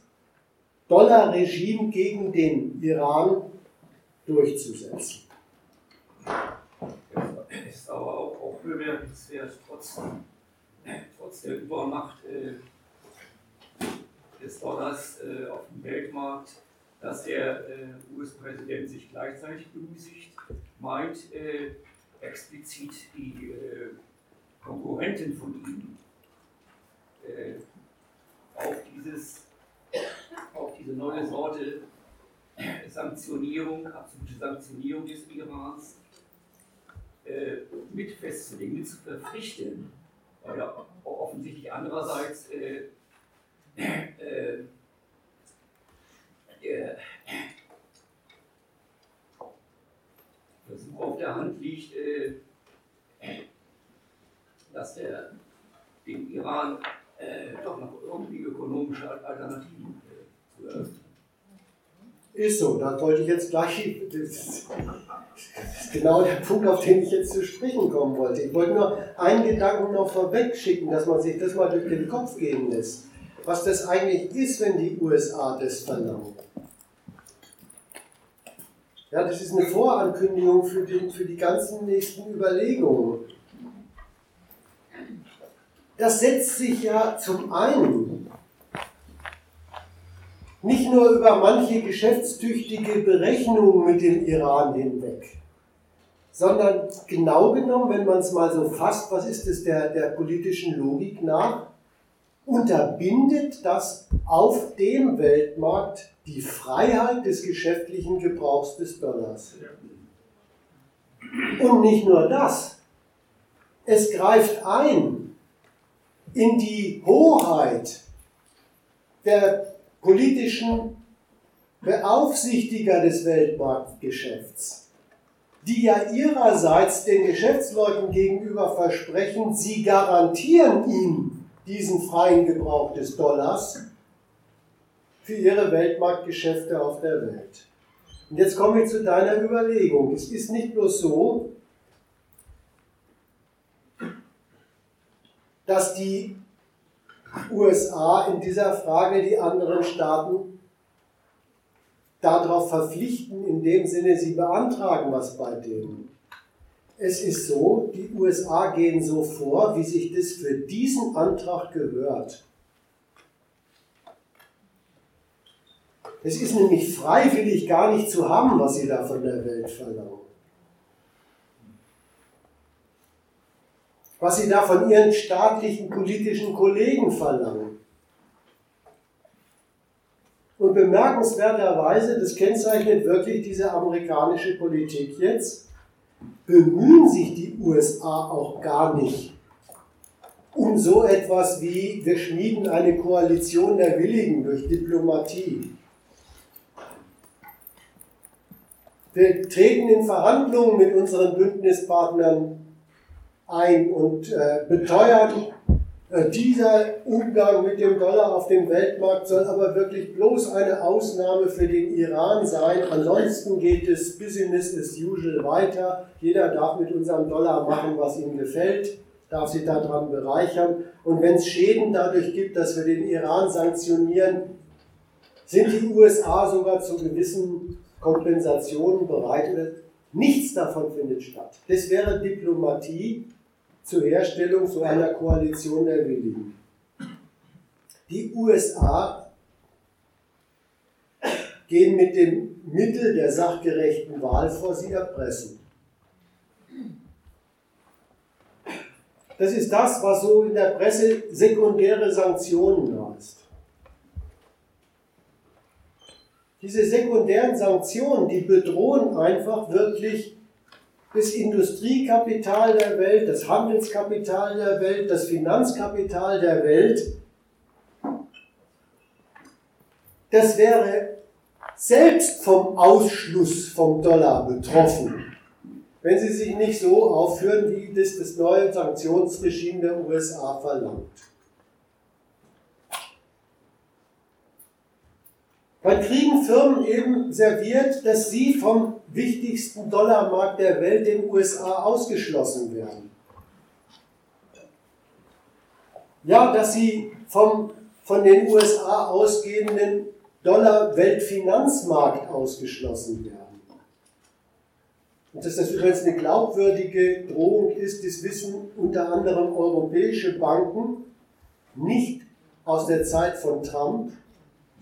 Dollar-Regime gegen den Iran durchzusetzen. Es ist aber auch, auch bemerkenswert, trotz, trotz der Übermacht äh, des Dollars äh, auf dem Weltmarkt, dass der äh, US-Präsident sich gleichzeitig bemüßigt, meint, äh, explizit die äh, Konkurrentin von ihm äh, auf dieses auf diese neue Sorte Sanktionierung, absolute Sanktionierung des Irans mit festzulegen, mit zu verpflichten, er offensichtlich andererseits äh, äh, der Versuch auf der Hand liegt, äh, dass er dem Iran äh, doch noch irgendwie ökonomische Alternativen äh, zu eröffnen. Ist so, da wollte ich jetzt gleich, genau der Punkt, auf den ich jetzt zu sprechen kommen wollte. Ich wollte nur einen Gedanken noch vorweg schicken, dass man sich das mal durch den Kopf gehen lässt. Was das eigentlich ist, wenn die USA das verlangen. Ja, das ist eine Vorankündigung für, den, für die ganzen nächsten Überlegungen. Das setzt sich ja zum einen nicht nur über manche geschäftstüchtige Berechnungen mit dem Iran hinweg, sondern genau genommen, wenn man es mal so fasst, was ist es der, der politischen Logik nach, unterbindet das auf dem Weltmarkt die Freiheit des geschäftlichen Gebrauchs des Dollars. Und nicht nur das, es greift ein in die Hoheit der politischen Beaufsichtiger des Weltmarktgeschäfts, die ja ihrerseits den Geschäftsleuten gegenüber versprechen, sie garantieren ihnen diesen freien Gebrauch des Dollars für ihre Weltmarktgeschäfte auf der Welt. Und jetzt komme ich zu deiner Überlegung. Es ist nicht bloß so, dass die USA in dieser Frage die anderen Staaten darauf verpflichten, in dem Sinne, sie beantragen was bei denen. Es ist so, die USA gehen so vor, wie sich das für diesen Antrag gehört. Es ist nämlich freiwillig gar nicht zu haben, was sie da von der Welt verlangen. Was sie da von ihren staatlichen politischen Kollegen verlangen. Und bemerkenswerterweise, das kennzeichnet wirklich diese amerikanische Politik jetzt, bemühen sich die USA auch gar nicht um so etwas wie, wir schmieden eine Koalition der Willigen durch Diplomatie. Wir treten in Verhandlungen mit unseren Bündnispartnern ein und äh, beteuern, Äh, dieser Umgang mit dem Dollar auf dem Weltmarkt soll aber wirklich bloß eine Ausnahme für den Iran sein. Ansonsten geht es Business as usual weiter. Jeder darf mit unserem Dollar machen, was ihm gefällt, darf sich daran bereichern. Und wenn es Schäden dadurch gibt, dass wir den Iran sanktionieren, sind die USA sogar zu gewissen Kompensationen bereit. Nichts davon findet statt. Das wäre Diplomatie zur Herstellung so einer Koalition der Willigen. Die USA gehen mit dem Mittel der sachgerechten Wahl vor, sie erpressen. Das ist das, was so in der Presse sekundäre Sanktionen heißt. Diese sekundären Sanktionen, die bedrohen einfach wirklich das Industriekapital der Welt, das Handelskapital der Welt, das Finanzkapital der Welt, das wäre selbst vom Ausschluss vom Dollar betroffen, wenn sie sich nicht so aufführen, wie das das neue Sanktionsregime der USA verlangt. Dann kriegen Firmen eben serviert, dass sie vom wichtigsten Dollarmarkt der Welt, den USA, ausgeschlossen werden. Ja, dass sie vom von den USA ausgehenden Dollar-Weltfinanzmarkt ausgeschlossen werden. Und dass das übrigens eine glaubwürdige Drohung ist, das wissen unter anderem europäische Banken nicht aus der Zeit von Trump,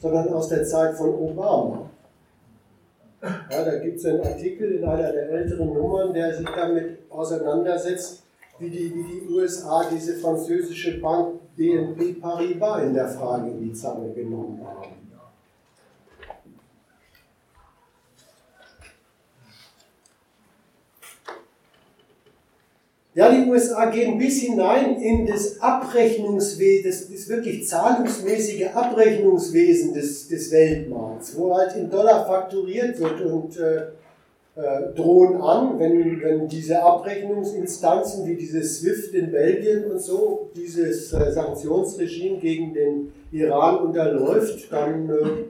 sondern aus der Zeit von Obama. Ja, da gibt es einen Artikel in einer der älteren Nummern, der sich damit auseinandersetzt, wie die, wie die USA diese französische Bank BNP Paribas in der Frage in die Zange genommen haben. Ja, die USA gehen bis hinein in das Abrechnungswesen, das, das wirklich zahlungsmäßige Abrechnungswesen des, des Weltmarkts, wo halt in Dollar fakturiert wird und äh, äh, drohen an, wenn, wenn diese Abrechnungsinstanzen wie dieses SWIFT in Belgien und so dieses äh, Sanktionsregime gegen den Iran unterläuft, dann äh,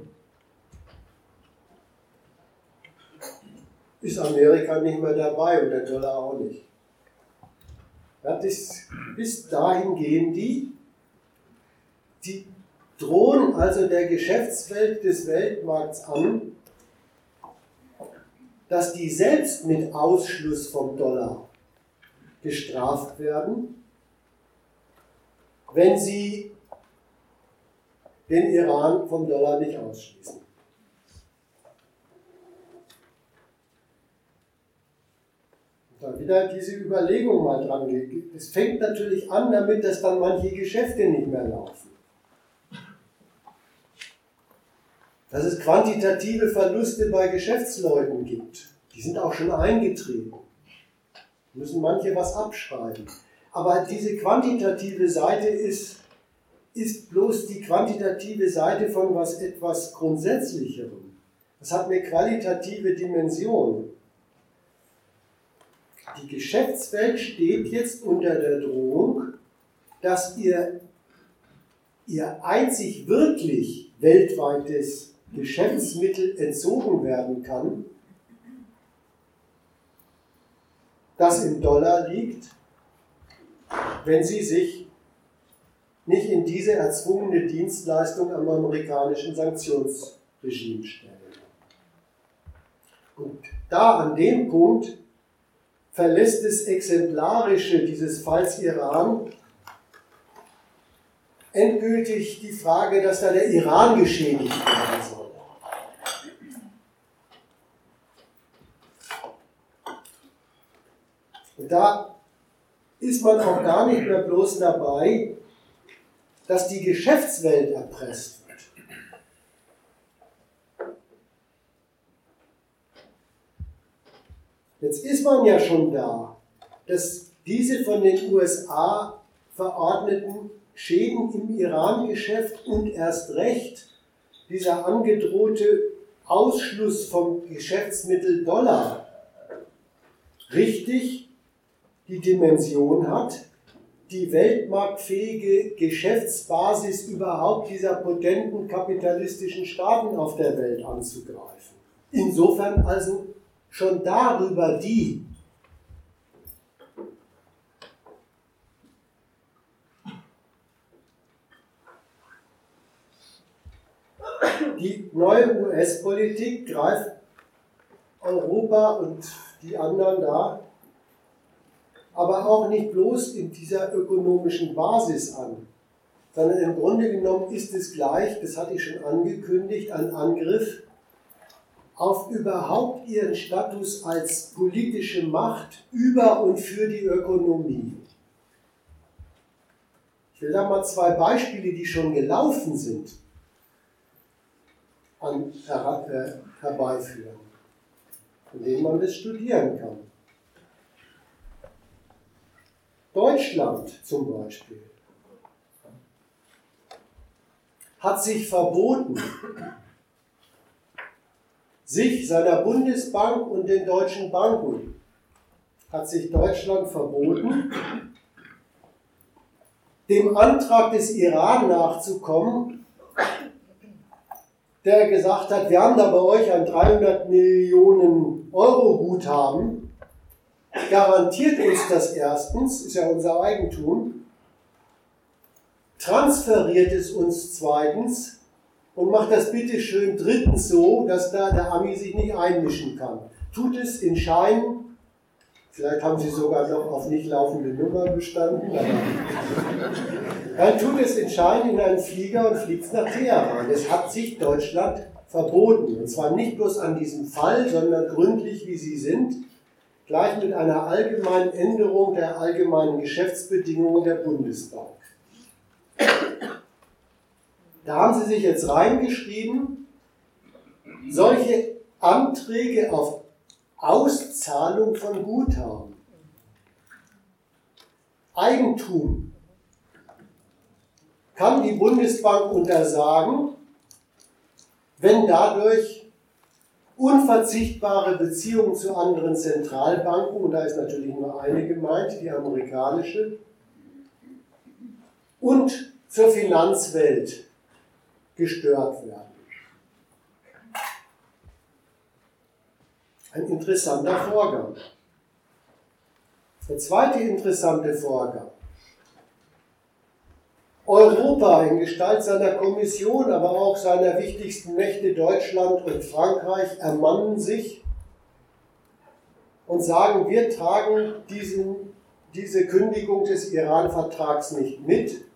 ist Amerika nicht mehr dabei und der Dollar auch nicht. Ja, das, bis dahin gehen die. Die drohen also der Geschäftswelt des Weltmarkts an, dass die selbst mit Ausschluss vom Dollar gestraft werden, wenn sie den Iran vom Dollar nicht ausschließen. Da wieder diese Überlegung mal dran geht. Es fängt natürlich an damit, dass dann manche Geschäfte nicht mehr laufen. Dass es quantitative Verluste bei Geschäftsleuten gibt. Die sind auch schon eingetreten. Müssen manche was abschreiben. Aber diese quantitative Seite ist, ist bloß die quantitative Seite von was etwas Grundsätzlicherem. Das hat eine qualitative Dimension. Die Geschäftswelt steht jetzt unter der Drohung, dass ihr, ihr einzig wirklich weltweites Geschäftsmittel entzogen werden kann, das im Dollar liegt, wenn sie sich nicht in diese erzwungene Dienstleistung am amerikanischen Sanktionsregime stellen. Und da an dem Punkt verlässt das Exemplarische dieses Falls Iran endgültig die Frage, dass da der Iran geschädigt werden soll. Und da ist man auch gar nicht mehr bloß dabei, dass die Geschäftswelt erpresst Jetzt ist man ja schon da, dass diese von den USA verordneten Schäden im Iran-Geschäft und erst recht dieser angedrohte Ausschluss vom Geschäftsmittel Dollar richtig die Dimension hat, die weltmarktfähige Geschäftsbasis überhaupt dieser potenten kapitalistischen Staaten auf der Welt anzugreifen. Insofern also schon darüber die die neue US-Politik greift Europa und die anderen da aber auch nicht bloß in dieser ökonomischen Basis an, sondern im Grunde genommen ist es gleich, das hatte ich schon angekündigt, ein Angriff auf überhaupt ihren Status als politische Macht über und für die Ökonomie. Ich will da mal zwei Beispiele, die schon gelaufen sind, an, äh, herbeiführen, von denen man das studieren kann. Deutschland zum Beispiel hat sich verboten, sich seiner Bundesbank und den deutschen Banken hat sich Deutschland verboten, dem Antrag des Iran nachzukommen, der gesagt hat, wir haben da bei euch ein 300 Millionen Euro Guthaben. Garantiert uns das erstens, ist ja unser Eigentum, transferiert es uns zweitens und macht das bitte schön drittens so, dass da der Ami sich nicht einmischen kann. Tut es in Scheinen, vielleicht haben sie sogar noch auf nicht laufende Nummer bestanden, dann tut es in Scheinen in einen Flieger und fliegt nach Teheran. Das hat sich Deutschland verboten. Und zwar nicht bloß an diesem Fall, sondern gründlich, wie sie sind gleich mit einer allgemeinen Änderung der allgemeinen Geschäftsbedingungen der Bundesbank. Da haben Sie sich jetzt reingeschrieben, solche Anträge auf Auszahlung von Guthaben, Eigentum, kann die Bundesbank untersagen, wenn dadurch unverzichtbare Beziehungen zu anderen Zentralbanken, und da ist natürlich nur eine gemeint, die amerikanische, und zur Finanzwelt gestört werden. Ein interessanter Vorgang. Der zweite interessante Vorgang. Europa in Gestalt seiner Kommission, aber auch seiner wichtigsten Mächte Deutschland und Frankreich ermannen sich und sagen, wir tragen diesen, diese Kündigung des Iran-Vertrags nicht mit.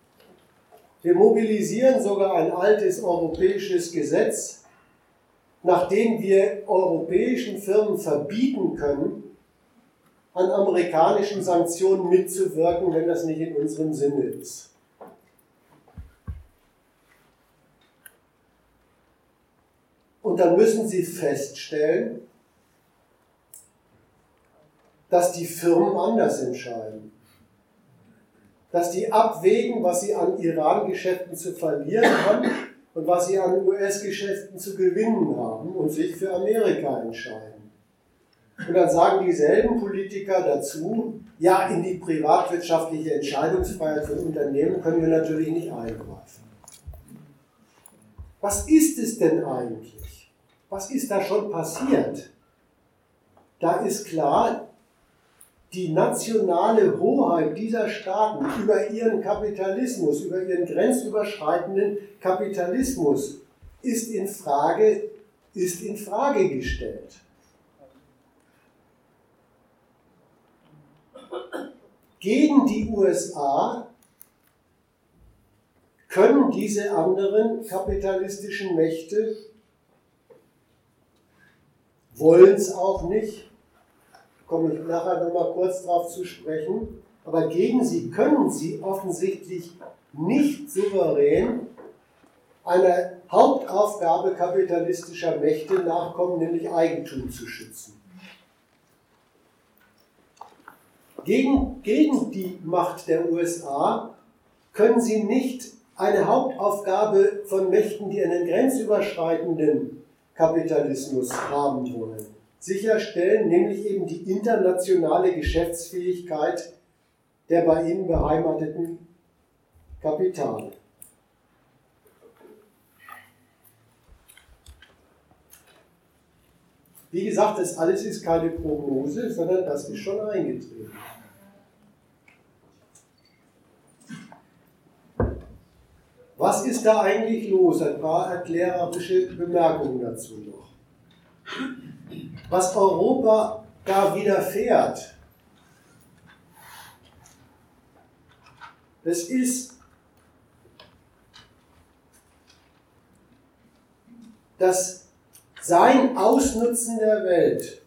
Wir mobilisieren sogar ein altes europäisches Gesetz, nachdem wir europäischen Firmen verbieten können, an amerikanischen Sanktionen mitzuwirken, wenn das nicht in unserem Sinne ist. Und dann müssen Sie feststellen, dass die Firmen anders entscheiden. Dass die abwägen, was sie an Iran-Geschäften zu verlieren haben und was sie an US-Geschäften zu gewinnen haben und sich für Amerika entscheiden. Und dann sagen dieselben Politiker dazu, ja, in die privatwirtschaftliche Entscheidungsfreiheit von Unternehmen können wir natürlich nicht eingreifen. Was ist es denn eigentlich? Was ist da schon passiert? Da ist klar, die nationale Hoheit dieser Staaten über ihren Kapitalismus, über ihren grenzüberschreitenden Kapitalismus ist in Frage, ist in Frage gestellt. Gegen die USA können diese anderen kapitalistischen Mächte wollen es auch nicht, komme ich nachher nochmal kurz darauf zu sprechen, aber gegen sie können sie offensichtlich nicht souverän einer Hauptaufgabe kapitalistischer Mächte nachkommen, nämlich Eigentum zu schützen. Gegen, gegen die Macht der USA können sie nicht eine Hauptaufgabe von Mächten, die einen grenzüberschreitenden Kapitalismus haben wollen. Sicherstellen nämlich eben die internationale Geschäftsfähigkeit der bei ihnen beheimateten Kapitale. Wie gesagt, das alles ist keine Prognose, sondern das ist schon eingetreten. Was ist da eigentlich los? Ein paar erklärerische Bemerkungen dazu noch. Was Europa da widerfährt, das ist, dass sein Ausnutzen der Welt,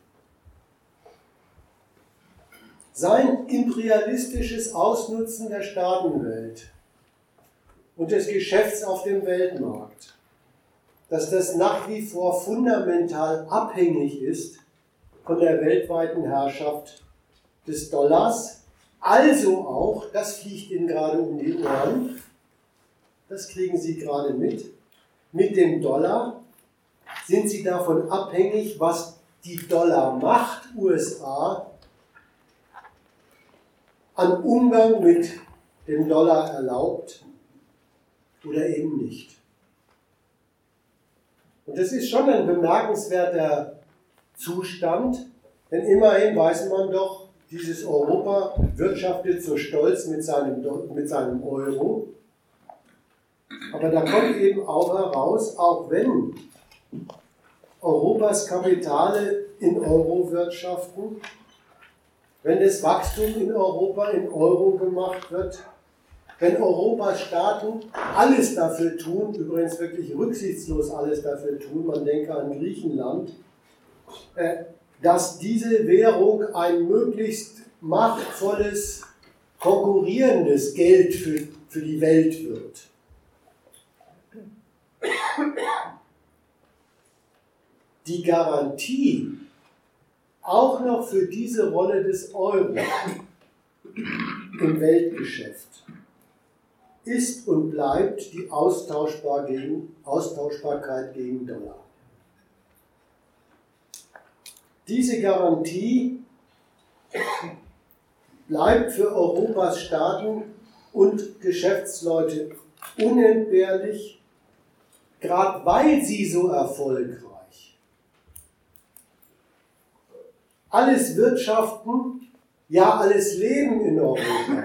sein imperialistisches Ausnutzen der Staatenwelt, und des Geschäfts auf dem Weltmarkt, dass das nach wie vor fundamental abhängig ist von der weltweiten Herrschaft des Dollars, also auch, das fliegt Ihnen gerade um die Ohren, das kriegen Sie gerade mit, mit dem Dollar sind Sie davon abhängig, was die Dollarmacht USA an Umgang mit dem Dollar erlaubt oder eben nicht. Und das ist schon ein bemerkenswerter Zustand, denn immerhin weiß man doch, dieses Europa wirtschaftet so stolz mit seinem, mit seinem Euro. Aber da kommt eben auch heraus, auch wenn Europas Kapitale in Euro wirtschaften, wenn das Wachstum in Europa in Euro gemacht wird, wenn Europas Staaten alles dafür tun, übrigens wirklich rücksichtslos alles dafür tun, man denke an Griechenland, äh, dass diese Währung ein möglichst machtvolles, konkurrierendes Geld für, für die Welt wird. Die Garantie auch noch für diese Rolle des Euro im Weltgeschäft ist und bleibt die Austauschbar gegen, Austauschbarkeit gegen Dollar. Diese Garantie bleibt für Europas Staaten und Geschäftsleute unentbehrlich, gerade weil sie so erfolgreich alles Wirtschaften, ja alles Leben in Europa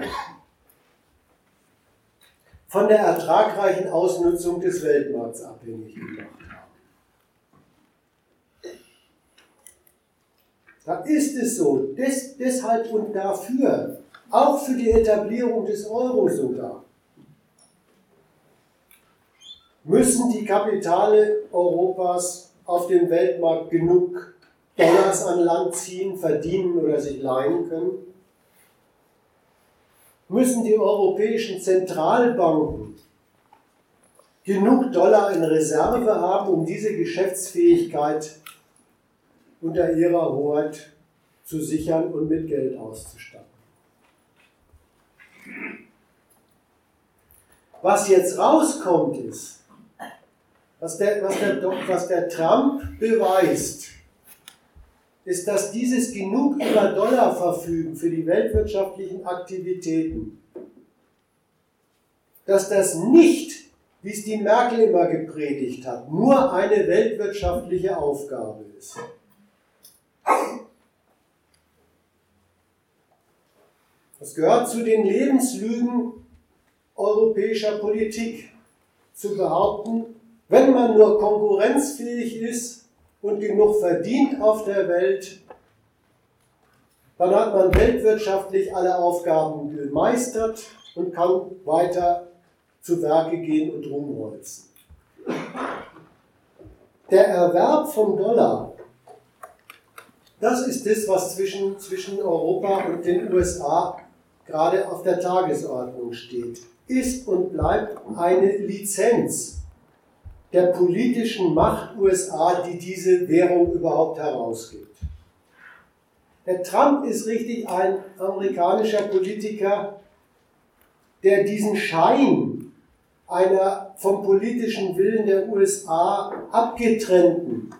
von der ertragreichen Ausnutzung des Weltmarkts abhängig gemacht haben. Da ist es so, des, deshalb und dafür, auch für die Etablierung des Euro sogar, müssen die Kapitale Europas auf dem Weltmarkt genug Dollars an Land ziehen, verdienen oder sich leihen können, müssen die europäischen Zentralbanken genug Dollar in Reserve haben, um diese Geschäftsfähigkeit unter ihrer Hoheit zu sichern und mit Geld auszustatten. Was jetzt rauskommt ist, was der, was der, was der Trump beweist, ist, dass dieses genug über Dollar verfügen für die weltwirtschaftlichen Aktivitäten, dass das nicht, wie es die Merkel immer gepredigt hat, nur eine weltwirtschaftliche Aufgabe ist. Das gehört zu den Lebenslügen europäischer Politik, zu behaupten, wenn man nur konkurrenzfähig ist, und genug verdient auf der Welt, dann hat man weltwirtschaftlich alle Aufgaben gemeistert und kann weiter zu Werke gehen und rumholzen. Der Erwerb vom Dollar, das ist das, was zwischen, zwischen Europa und den USA gerade auf der Tagesordnung steht, ist und bleibt eine Lizenz der politischen Macht USA, die diese Währung überhaupt herausgibt. Der Trump ist richtig ein amerikanischer Politiker, der diesen Schein einer vom politischen Willen der USA abgetrennten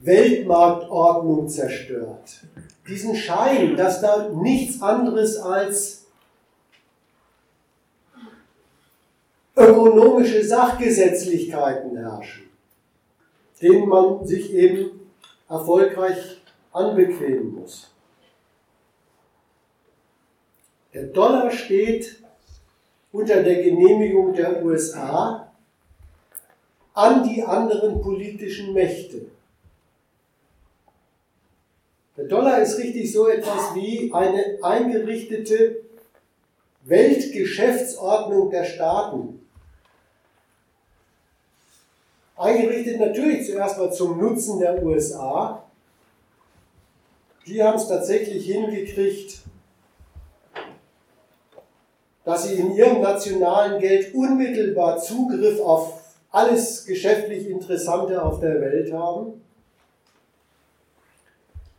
Weltmarktordnung zerstört. diesen Schein, dass da nichts anderes als ökonomische Sachgesetzlichkeiten herrschen, denen man sich eben erfolgreich anbequemen muss. Der Dollar steht unter der Genehmigung der USA an die anderen politischen Mächte. Der Dollar ist richtig so etwas wie eine eingerichtete Weltgeschäftsordnung der Staaten. Eingerichtet natürlich zuerst mal zum Nutzen der USA. Die haben es tatsächlich hingekriegt, dass sie in ihrem nationalen Geld unmittelbar Zugriff auf alles geschäftlich Interessante auf der Welt haben.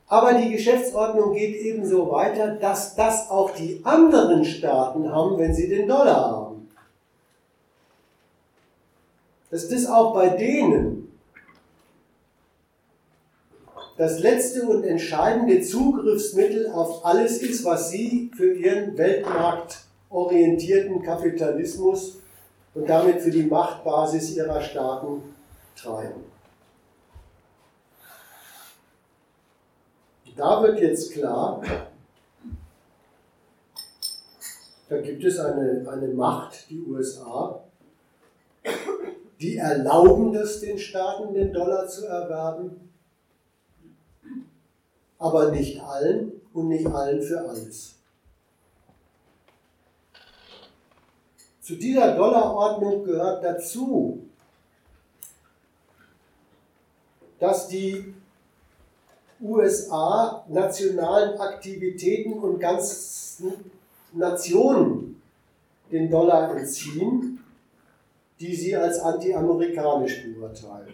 Aber die Geschäftsordnung geht ebenso weiter, dass das auch die anderen Staaten haben, wenn sie den Dollar haben. Dass das auch bei denen das letzte und entscheidende Zugriffsmittel auf alles ist, was sie für ihren Weltmarkt orientierten Kapitalismus und damit für die Machtbasis ihrer Staaten treiben. Da wird jetzt klar, da gibt es eine, eine Macht, die USA, die erlauben es den Staaten, den Dollar zu erwerben, aber nicht allen und nicht allen für alles. Zu dieser Dollarordnung gehört dazu, dass die USA nationalen Aktivitäten und ganzen Nationen den Dollar entziehen, die sie als anti-amerikanisch beurteilen.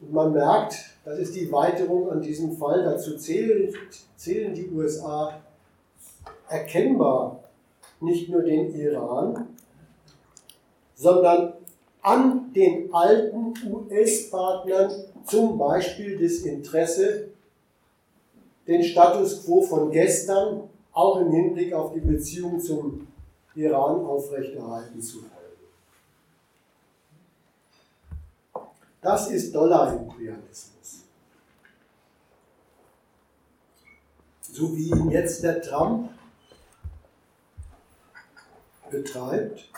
Und man merkt, das ist die Weiterung an diesem Fall, dazu zählen, zählen die USA erkennbar nicht nur den Iran, sondern an den alten US-Partnern zum Beispiel das Interesse, den Status quo von gestern auch im Hinblick auf die Beziehung zum Iran aufrechterhalten zu wollen. Das ist Dollarimperialismus. So wie ihn jetzt der Trump betreibt.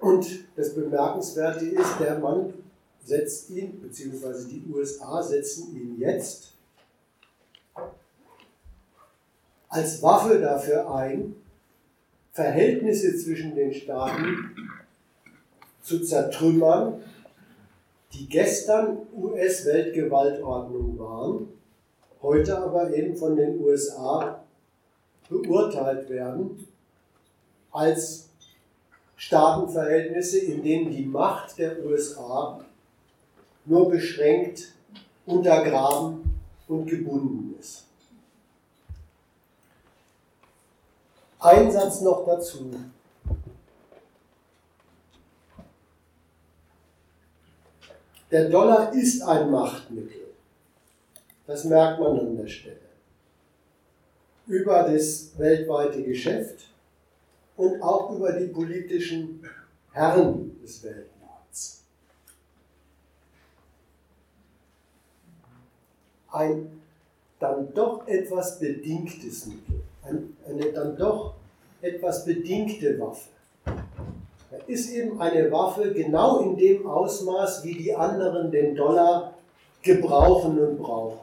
Und das Bemerkenswerte ist, der Mann setzt ihn, beziehungsweise die USA setzen ihn jetzt als Waffe dafür ein, Verhältnisse zwischen den Staaten zu zertrümmern, die gestern US-Weltgewaltordnung waren, heute aber eben von den USA beurteilt werden als Staatenverhältnisse, in denen die Macht der USA nur beschränkt untergraben und gebunden ist. Ein Satz noch dazu. Der Dollar ist ein Machtmittel. Das merkt man an der Stelle. Über das weltweite Geschäft und auch über die politischen Herren des Weltmarkts. Ein dann doch etwas bedingtes Mittel, eine dann doch etwas bedingte Waffe. Er ist eben eine Waffe genau in dem Ausmaß, wie die anderen den Dollar gebrauchen und brauchen.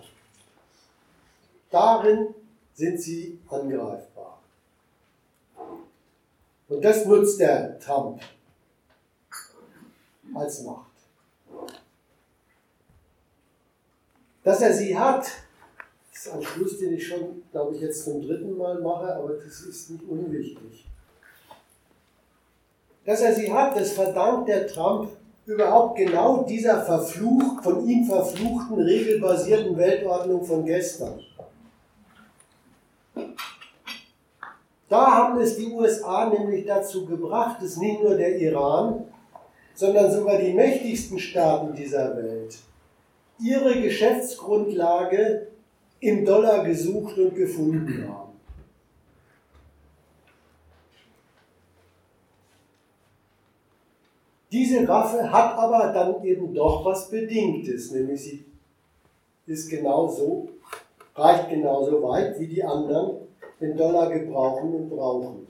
Darin sind sie angreifbar. Und das nutzt der Trump als Macht. Dass er sie hat, ist ein Schluss, den ich schon, glaube ich, jetzt zum dritten Mal mache, aber das ist nicht unwichtig. Dass er sie hat, das verdankt der Trump überhaupt genau dieser verflucht, von ihm verfluchten, regelbasierten Weltordnung von gestern. Da haben es die USA nämlich dazu gebracht, dass nicht nur der Iran, sondern sogar die mächtigsten Staaten dieser Welt ihre Geschäftsgrundlage im Dollar gesucht und gefunden haben. Diese Waffe hat aber dann eben doch was Bedingtes, nämlich sie ist genauso, reicht genauso weit wie die anderen den Dollar gebrauchen und brauchen.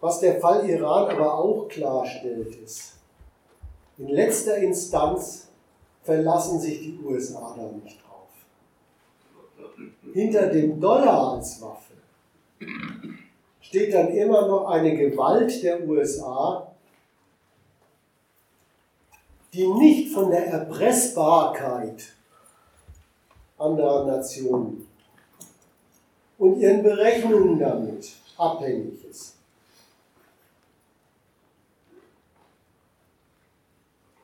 Was der Fall Iran aber auch klarstellt, ist, in letzter Instanz verlassen sich die USA da nicht drauf. Hinter dem Dollar als Waffe steht dann immer noch eine Gewalt der USA, die nicht von der Erpressbarkeit anderer Nationen und ihren Berechnungen damit abhängig ist.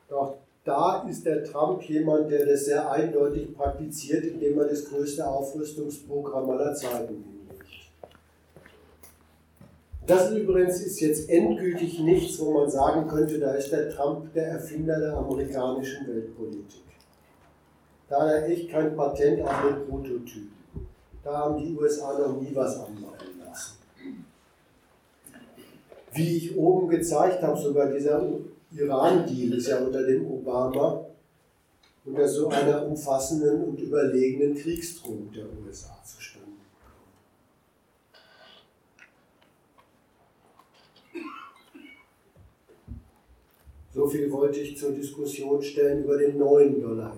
Doch da ist der Trump jemand, der das sehr eindeutig praktiziert, indem er das größte Aufrüstungsprogramm aller Zeiten hinlegt. Das übrigens ist jetzt endgültig nichts, wo man sagen könnte, da ist der Trump der Erfinder der amerikanischen Weltpolitik. Da hat er echt kein Patent auf den Prototyp. Da haben die USA noch nie was anmachen lassen. Wie ich oben gezeigt habe, sogar dieser Iran-Deal ist ja unter dem Obama unter so einer umfassenden und überlegenen Kriegsdrohung der USA zustande So viel wollte ich zur Diskussion stellen über den neuen Dollar.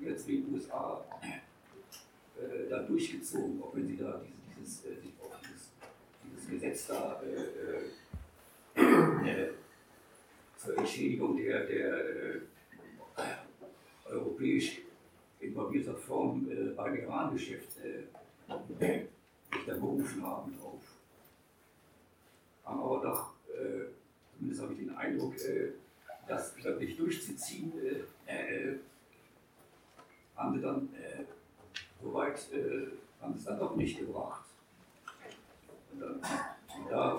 jetzt wie USA äh, da durchgezogen, auch wenn sie da diese, dieses, äh, dieses, dieses Gesetz da äh, äh, äh, zur Entschädigung der, der europäisch involvierter Form beim Iran-Geschäft sich da berufen haben drauf. Haben aber doch, zumindest habe ich den Eindruck, das wirklich durchzuziehen, äh, haben sie dann äh, soweit äh, haben es dann doch nicht gebracht. Und dann, und da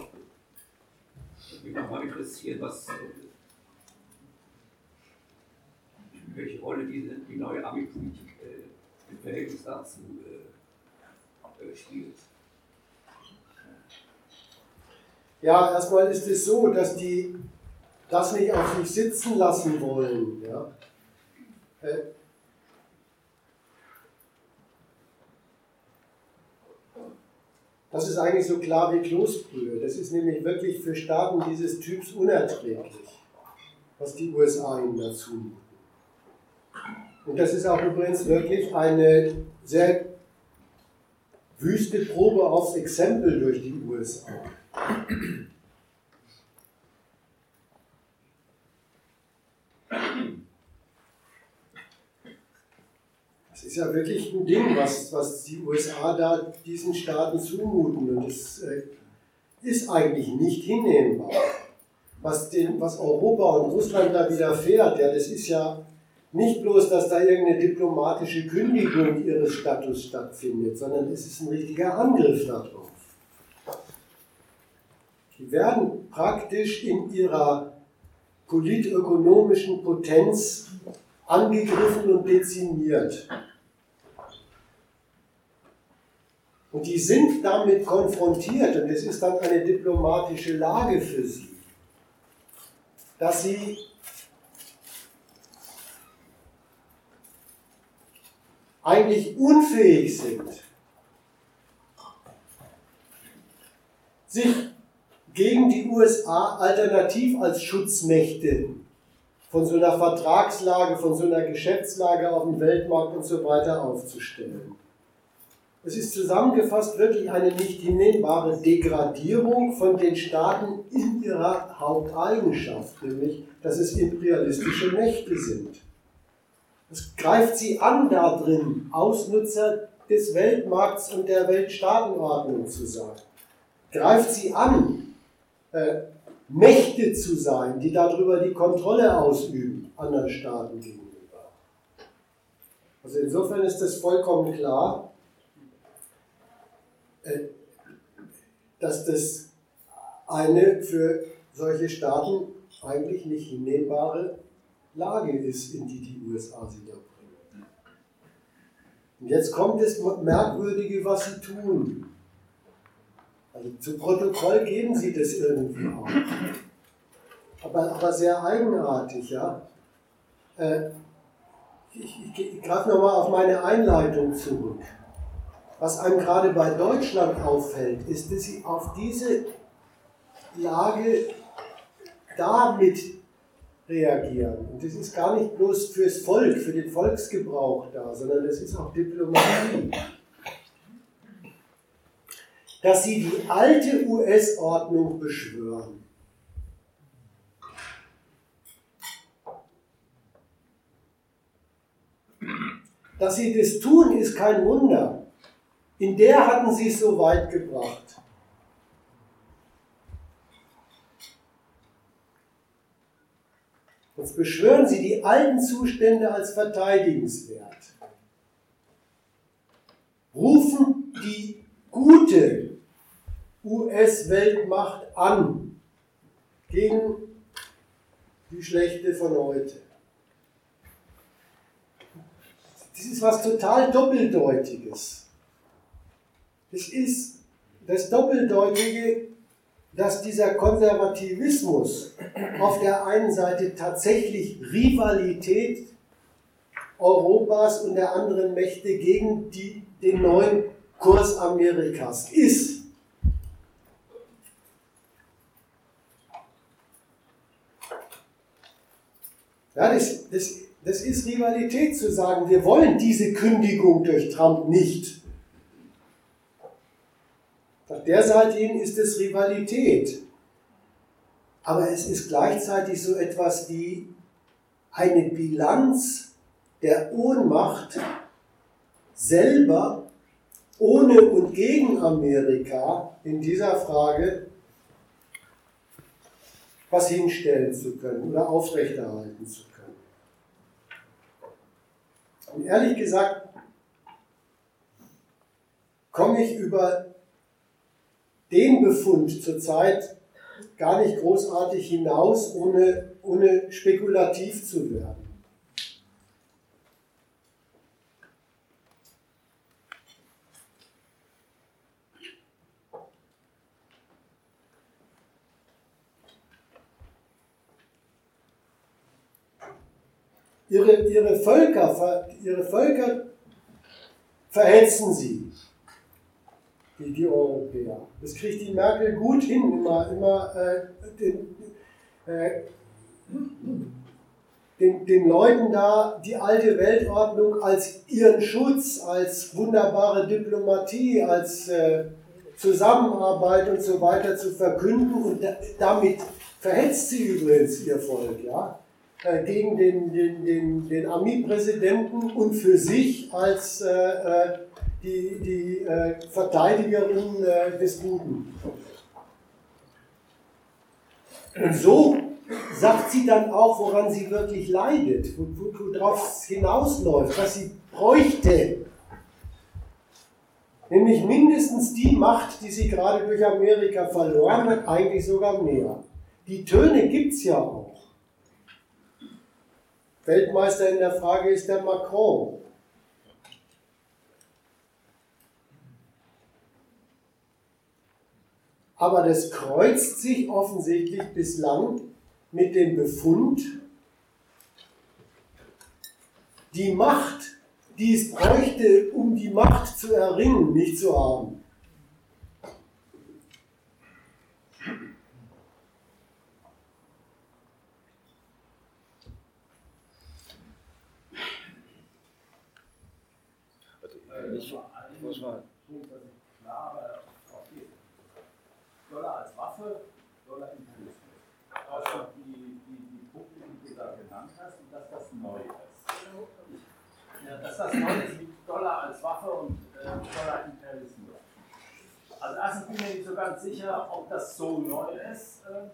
mich nochmal interessieren, was, äh, welche Rolle diese, die neue Ami-Politik äh, im Verhältnis dazu äh, spielt. Ja, erstmal ist es so, dass die das nicht auf sich sitzen lassen wollen. Ja? Das ist eigentlich so klar wie Kloßbrühe. Das ist nämlich wirklich für Staaten dieses Typs unerträglich, was die USA ihnen dazu machen. Und das ist auch übrigens wirklich eine sehr wüste Probe aufs Exempel durch die USA. Ist ja wirklich ein Ding, was, was die USA da diesen Staaten zumuten. Und das äh, ist eigentlich nicht hinnehmbar. Was, den, was Europa und Russland da widerfährt, ja, das ist ja nicht bloß, dass da irgendeine diplomatische Kündigung ihres Status stattfindet, sondern es ist ein richtiger Angriff darauf. Die werden praktisch in ihrer politökonomischen Potenz angegriffen und dezimiert. Und die sind damit konfrontiert, und es ist dann eine diplomatische Lage für sie, dass sie eigentlich unfähig sind, sich gegen die USA alternativ als Schutzmächte von so einer Vertragslage, von so einer Geschäftslage auf dem Weltmarkt und so weiter aufzustellen. Es ist zusammengefasst wirklich eine nicht hinnehmbare Degradierung von den Staaten in ihrer Haupteigenschaft, nämlich dass es imperialistische Mächte sind. Es greift sie an darin, Ausnutzer des Weltmarkts und der Weltstaatenordnung zu sein. Greift sie an, äh, Mächte zu sein, die darüber die Kontrolle ausüben, anderen Staaten gegenüber. Also insofern ist es vollkommen klar, dass das eine für solche Staaten eigentlich nicht hinnehmbare Lage ist, in die die USA sie da bringen. Und jetzt kommt das Merkwürdige, was sie tun. Also zu Protokoll geben sie das irgendwie auch. Aber, aber sehr eigenartig, ja. Äh, ich, ich, ich greife nochmal auf meine Einleitung zurück. Was einem gerade bei Deutschland auffällt, ist, dass sie auf diese Lage damit reagieren. Und das ist gar nicht bloß fürs Volk, für den Volksgebrauch da, sondern das ist auch Diplomatie dass sie die alte US-Ordnung beschwören. Dass sie das tun, ist kein Wunder. In der hatten sie es so weit gebracht. Jetzt beschwören sie die alten Zustände als verteidigenswert. Rufen die gute US-Weltmacht an gegen die schlechte von heute. Das ist was total Doppeldeutiges. Es ist das Doppeldeutige, dass dieser Konservativismus auf der einen Seite tatsächlich Rivalität Europas und der anderen Mächte gegen die, den neuen Kurs Amerikas ist. Ja, das, das, das ist Rivalität zu sagen, wir wollen diese Kündigung durch Trump nicht. Nach der Seite hin ist es Rivalität. Aber es ist gleichzeitig so etwas wie eine Bilanz der Ohnmacht selber ohne und gegen Amerika in dieser Frage was hinstellen zu können oder aufrechterhalten zu können. Und ehrlich gesagt, komme ich über den Befund zurzeit gar nicht großartig hinaus, ohne, ohne spekulativ zu werden. ihre, ihre, Völker, ihre Völker verhetzen sie, die, die Europäer. Das kriegt die Merkel gut hin, immer, immer äh, den, äh, den, den Leuten da die alte Weltordnung als ihren Schutz, als wunderbare Diplomatie, als äh, Zusammenarbeit und so weiter zu verkünden und damit verhetzt sie übrigens ihr Volk, ja. Äh, gegen den, den, den, den Ami-Präsidenten und für sich als äh, äh die, die äh, Verteidigerin des Guten. Und so sagt sie dann auch, woran sie wirklich leidet, worauf es hinausläuft, was sie bräuchte. Nämlich mindestens die Macht, die sie gerade durch Amerika verloren hat, eigentlich sogar mehr. Die Töne gibt es ja auch. Weltmeister in der Frage ist der Macron. Aber das kreuzt sich offensichtlich bislang mit dem Befund, die Macht, die es bräuchte, um die Macht zu erringen, nicht zu haben. Ich muss mal Dollar als Waffe, Dollar Imperialismus. Also die, die, die Punkte, die du da genannt hast, und dass das neu ist. Ja, dass das neu ist mit Dollar als Waffe und äh, Dollar Imperialismus. Also erstens bin ich mir nicht so ganz sicher, ob das so neu ist. Ähm,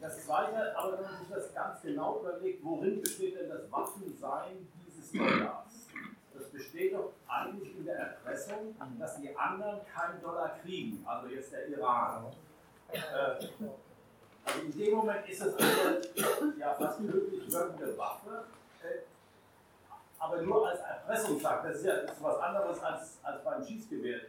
das Zweite, aber wenn man sich das ganz genau überlegt, worin besteht denn das Waffensein dieses Dollars? Das besteht doch eigentlich in der Erpressung, dass die anderen keinen Dollar kriegen, also jetzt der Iran. Äh, also in dem Moment ist es eine ja, fast möglich wirkende Waffe, äh, aber nur als Erpressungsakt. Das ist ja das ist was anderes als, als beim Schießgewehr.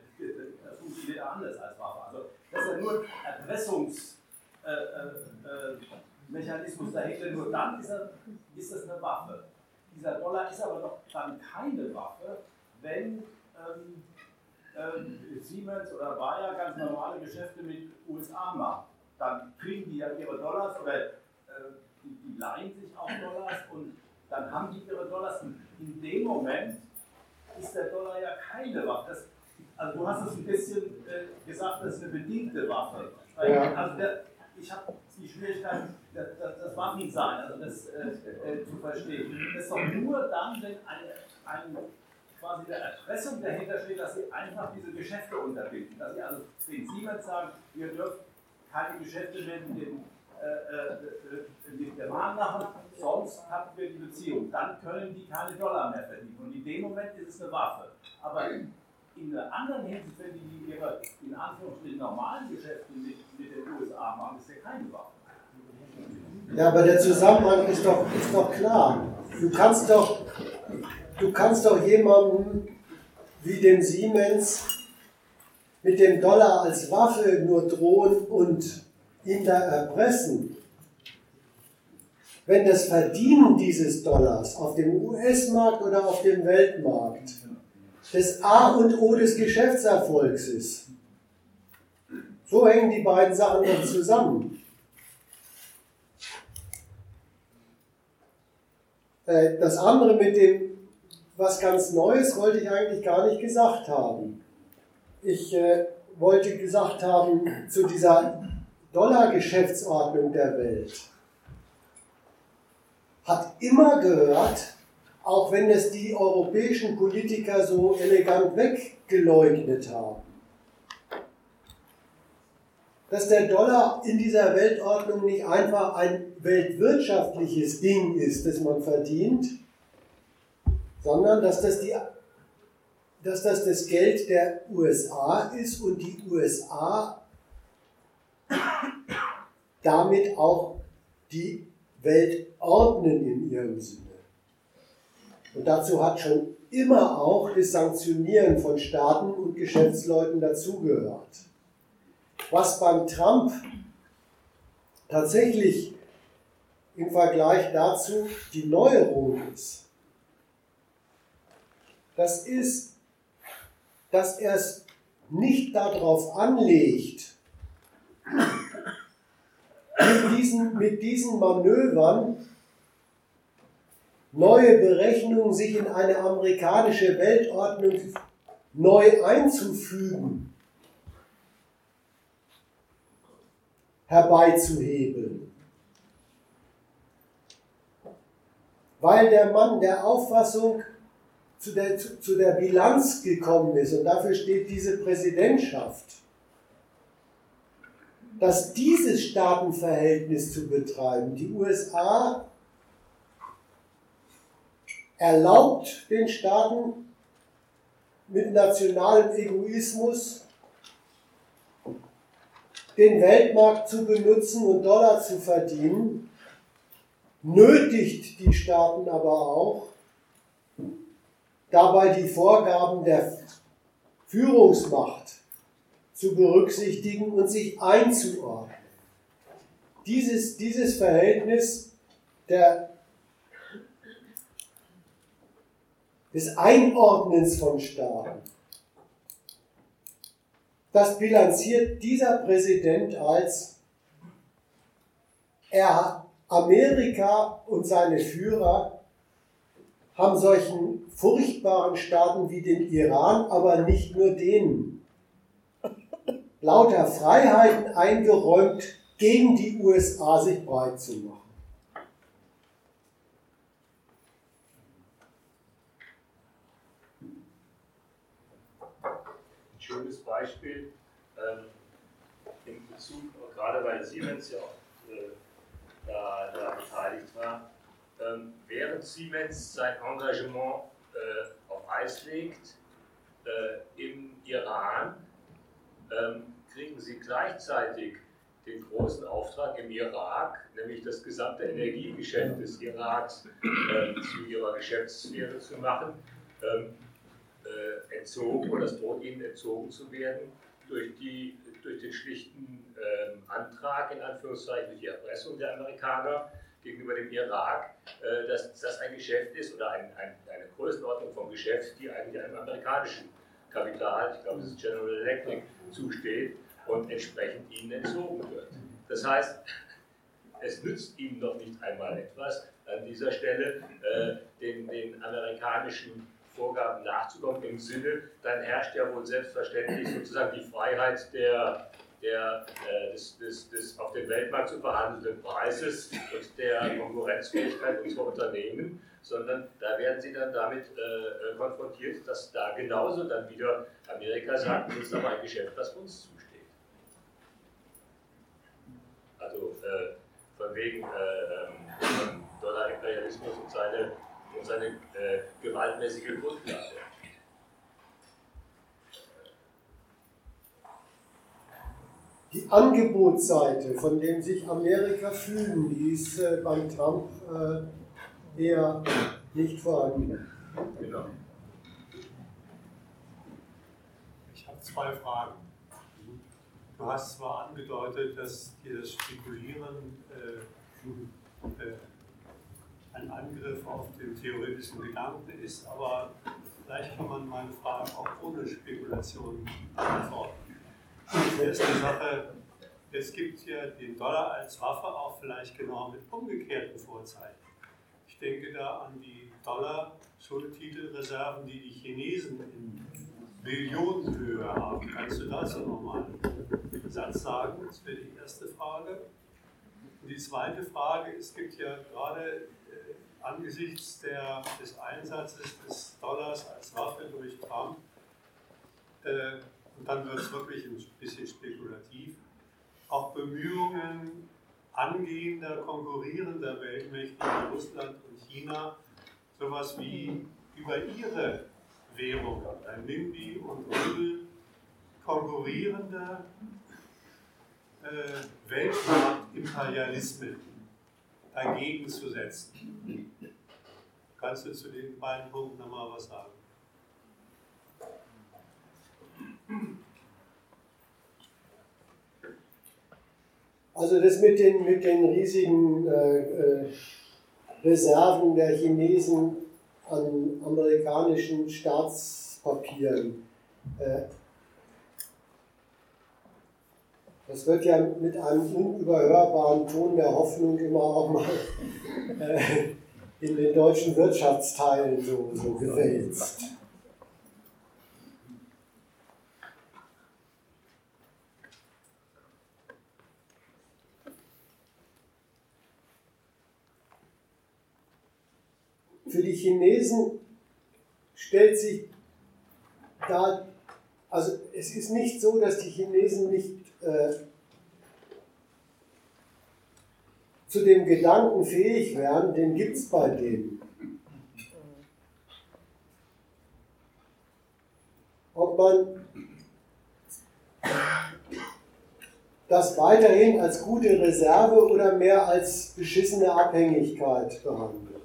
Das funktioniert ja anders als Waffe. Also das ist ja nur ein Erpressungsmechanismus äh, äh, dahinter. Nur dann ist, er, ist das eine Waffe. Dieser Dollar ist aber doch dann keine Waffe, wenn ähm, äh, Siemens oder Bayer ganz normale Geschäfte mit USA macht. Dann kriegen die ja ihre Dollars oder äh, die, die leihen sich auch Dollars und dann haben die ihre Dollars in dem Moment ist der Dollar ja keine Waffe. Das, also du hast es ein bisschen äh, gesagt, das ist eine bedingte Waffe. Ja. Also der, ich habe die Schwierigkeit, das, das, das Waffensein, also das äh, äh, zu verstehen. Das ist doch nur dann, wenn eine, ein quasi der Erpressung dahinter steht, dass sie einfach diese Geschäfte unterbinden. Dass sie also den Siemens sagen, ihr dürft keine Geschäfte mehr mit dem äh, äh, mit der Waren machen, sonst hatten wir die Beziehung. Dann können die keine Dollar mehr verdienen. Und in dem Moment ist es eine Waffe. Aber in, einer anderen Hinsicht, wenn die ihre in Anführungsstrichen normalen Geschäfte mit, mit den USA machen, ist ja keine Waffe. Ja, aber der Zusammenhang ist doch, ist doch klar. Du kannst doch du kannst doch jemandem wie dem Siemens mit dem Dollar als Waffe nur drohen und da erpressen. Wenn das Verdienen dieses Dollars auf dem US-Markt oder auf dem Weltmarkt das A und O des Geschäftserfolgs ist, so hängen die beiden Sachen doch zusammen. Äh, das andere mit dem was ganz Neues wollte ich eigentlich gar nicht gesagt haben. Ich äh, wollte gesagt haben zu dieser Dollar-Geschäftsordnung der Welt. Hat immer gehört, auch wenn es die europäischen Politiker so elegant weggeleugnet haben, dass der Dollar in dieser Weltordnung nicht einfach ein weltwirtschaftliches Ding ist, das man verdient, sondern dass das, die, dass das das Geld der USA ist und die USA damit auch die Welt ordnen in ihrem Sinne. Und dazu hat schon immer auch das Sanktionieren von Staaten und Geschäftsleuten dazugehört. Was beim Trump tatsächlich im Vergleich dazu die Neuerung ist, das ist, dass er es nicht darauf anlegt, mit diesen, mit diesen Manövern neue Berechnungen sich in eine amerikanische Weltordnung neu einzufügen, herbeizuhebeln. Weil der Mann der Auffassung zu der, zu, zu der Bilanz gekommen ist, und dafür steht diese Präsidentschaft, dass dieses Staatenverhältnis zu betreiben, die USA erlaubt den Staaten mit nationalem Egoismus den Weltmarkt zu benutzen und Dollar zu verdienen, nötigt die Staaten aber auch, dabei die Vorgaben der Führungsmacht zu berücksichtigen und sich einzuordnen. Dieses, dieses Verhältnis der, des Einordnens von Staaten, das bilanziert dieser Präsident als er Amerika und seine Führer haben solchen furchtbaren Staaten wie den Iran, aber nicht nur denen, lauter Freiheiten eingeräumt, gegen die USA sich breit zu machen. Ein schönes Beispiel ähm, in Bezug, gerade weil Siemens ja auch äh, da, da beteiligt war, ähm, während Siemens sein Engagement äh, auf Eis legt äh, im Iran, ähm, kriegen sie gleichzeitig den großen Auftrag im Irak, nämlich das gesamte Energiegeschäft des Iraks äh, zu ihrer Geschäftssphäre zu machen, ähm, äh, entzogen oder es droht ihnen entzogen zu werden durch, die, durch den schlichten ähm, Antrag, in Anführungszeichen, durch die Erpressung der Amerikaner gegenüber dem Irak, äh, dass das ein Geschäft ist oder ein, ein, eine Größenordnung vom Geschäft, die eigentlich einem amerikanischen Kapital, ich glaube, das ist General Electric, zusteht und entsprechend ihnen entzogen wird. Das heißt, es nützt ihnen noch nicht einmal etwas, an dieser Stelle äh, den, den amerikanischen Vorgaben nachzukommen, im Sinne, dann herrscht ja wohl selbstverständlich sozusagen die Freiheit der, der, äh, des, des, des auf dem Weltmarkt zu verhandelnden Preises und der Konkurrenzfähigkeit unserer Unternehmen, sondern da werden sie dann damit äh, konfrontiert, dass da genauso dann wieder Amerika sagt, das ist aber ein Geschäft, das uns zusteht. Also äh, von wegen äh, ähm, Dollar-Imperialismus und seine und seine äh, gewaltmäßige Grundlage. Die Angebotsseite, von dem sich Amerika fühlen ließ, äh, beim Trump äh, eher nicht vorhanden. Genau. Ich habe zwei Fragen. Du hast zwar angedeutet, dass dir das Spekulieren äh, äh, ein Angriff auf den theoretischen Gedanken ist, aber vielleicht kann man meine Fragen auch ohne Spekulation beantworten. Die erste Sache, es gibt ja den Dollar als Waffe auch vielleicht genau mit umgekehrten Vorzeichen. Ich denke da an die Dollar-Schuldtitelreserven, die die Chinesen in Billionenhöhe haben. Kannst du dazu nochmal einen Satz sagen? Das wäre die erste Frage. Und die zweite Frage, es gibt ja gerade angesichts der, des Einsatzes des Dollars als Waffe durch Trump, äh, und dann wird es wirklich ein bisschen spekulativ, auch Bemühungen angehender, konkurrierender Weltmächte wie Russland und China, sowas wie über ihre Währung, ein Nimbi und Rubel, konkurrierende äh, Weltmarktimperialismen dagegen zu setzen. Kannst du zu den beiden Punkten nochmal was sagen? Also das mit den, mit den riesigen äh, äh, Reserven der Chinesen an amerikanischen Staatspapieren, äh, das wird ja mit einem unüberhörbaren Ton der Hoffnung immer auch mal äh, in den deutschen Wirtschaftsteilen so, so gewälzt. Für die Chinesen stellt sich da, also es ist nicht so, dass die Chinesen nicht äh, zu dem Gedanken fähig wären, den gibt es bei denen. Ob man das weiterhin als gute Reserve oder mehr als beschissene Abhängigkeit behandelt.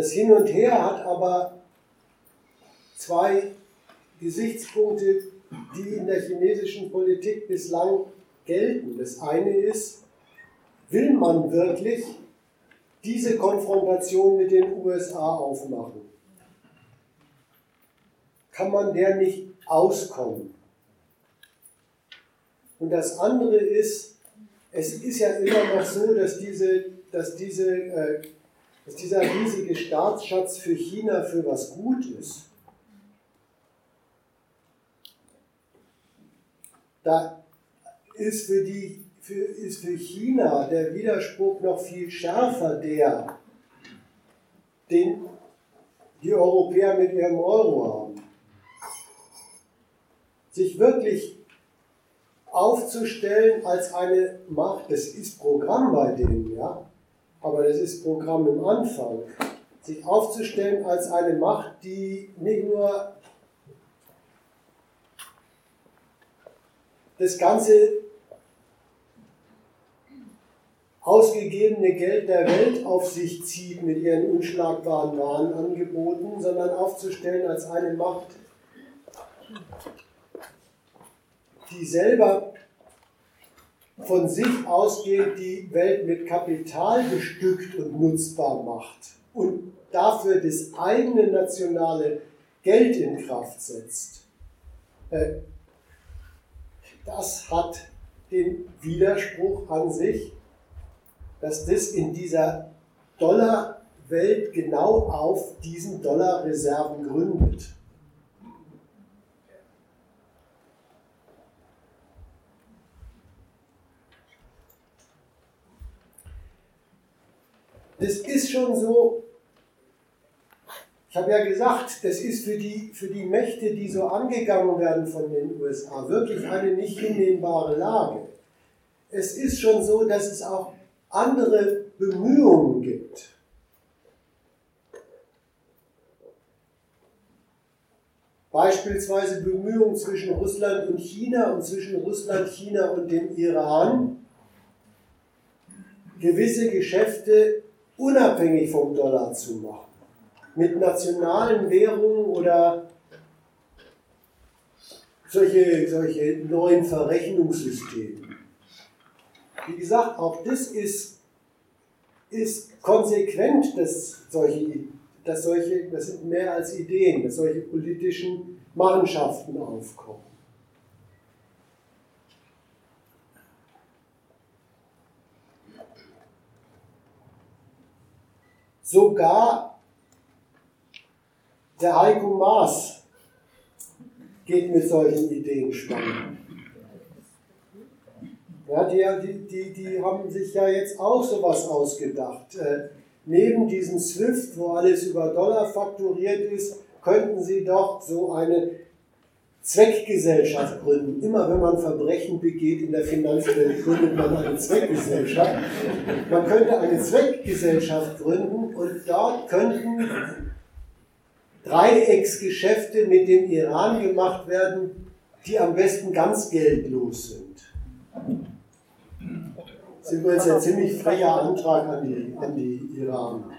Das Hin und Her hat aber zwei Gesichtspunkte, die in der chinesischen Politik bislang gelten. Das eine ist, will man wirklich diese Konfrontation mit den USA aufmachen? Kann man der nicht auskommen? Und das andere ist, es ist ja immer noch so, dass, diese, dass, diese, äh, dass dieser riesige Staatsschatz für China für was gut ist. Da ist für, die, für, ist für China der Widerspruch noch viel schärfer, der, den die Europäer mit ihrem Euro haben. Sich wirklich aufzustellen als eine Macht, das ist Programm bei denen, ja, aber das ist Programm im Anfang, sich aufzustellen als eine Macht, die nicht nur das ganze ausgegebene Geld der Welt auf sich zieht mit ihren unschlagbaren Warenangeboten, sondern aufzustellen als eine Macht, die selber von sich ausgeht, die Welt mit Kapital bestückt und nutzbar macht und dafür das eigene nationale Geld in Kraft setzt. Äh, das hat den Widerspruch an sich, dass das in dieser Dollarwelt genau auf diesen Dollarreserven gründet. Das ist schon so, ich habe ja gesagt, das ist für die, für die Mächte, die so angegangen werden von den USA, wirklich eine nicht hinnehmbare Lage. Es ist schon so, dass es auch andere Bemühungen gibt. Beispielsweise Bemühungen zwischen Russland und China und zwischen Russland, China und dem Iran, gewisse Geschäfte unabhängig vom Dollar zu machen. Mit nationalen Währungen oder solche, solche neuen Verrechnungssystemen. Wie gesagt, auch das ist, ist konsequent, dass solche, dass solche, das sind mehr als Ideen, dass solche politischen Machenschaften aufkommen. Sogar der Heiko Maas geht mit solchen Ideen schwanger. Ja, die, die, die haben sich ja jetzt auch sowas ausgedacht. Äh, neben diesem SWIFT, wo alles über Dollar fakturiert ist, könnten sie doch so eine Zweckgesellschaft gründen. Immer wenn man Verbrechen begeht in der Finanzwelt, gründet man eine Zweckgesellschaft. Man könnte eine Zweckgesellschaft gründen und dort könnten Dreiecksgeschäfte mit dem Iran gemacht werden, die am besten ganz geldlos sind. Das ist übrigens ein ziemlich frecher Antrag an die, an die Iraner.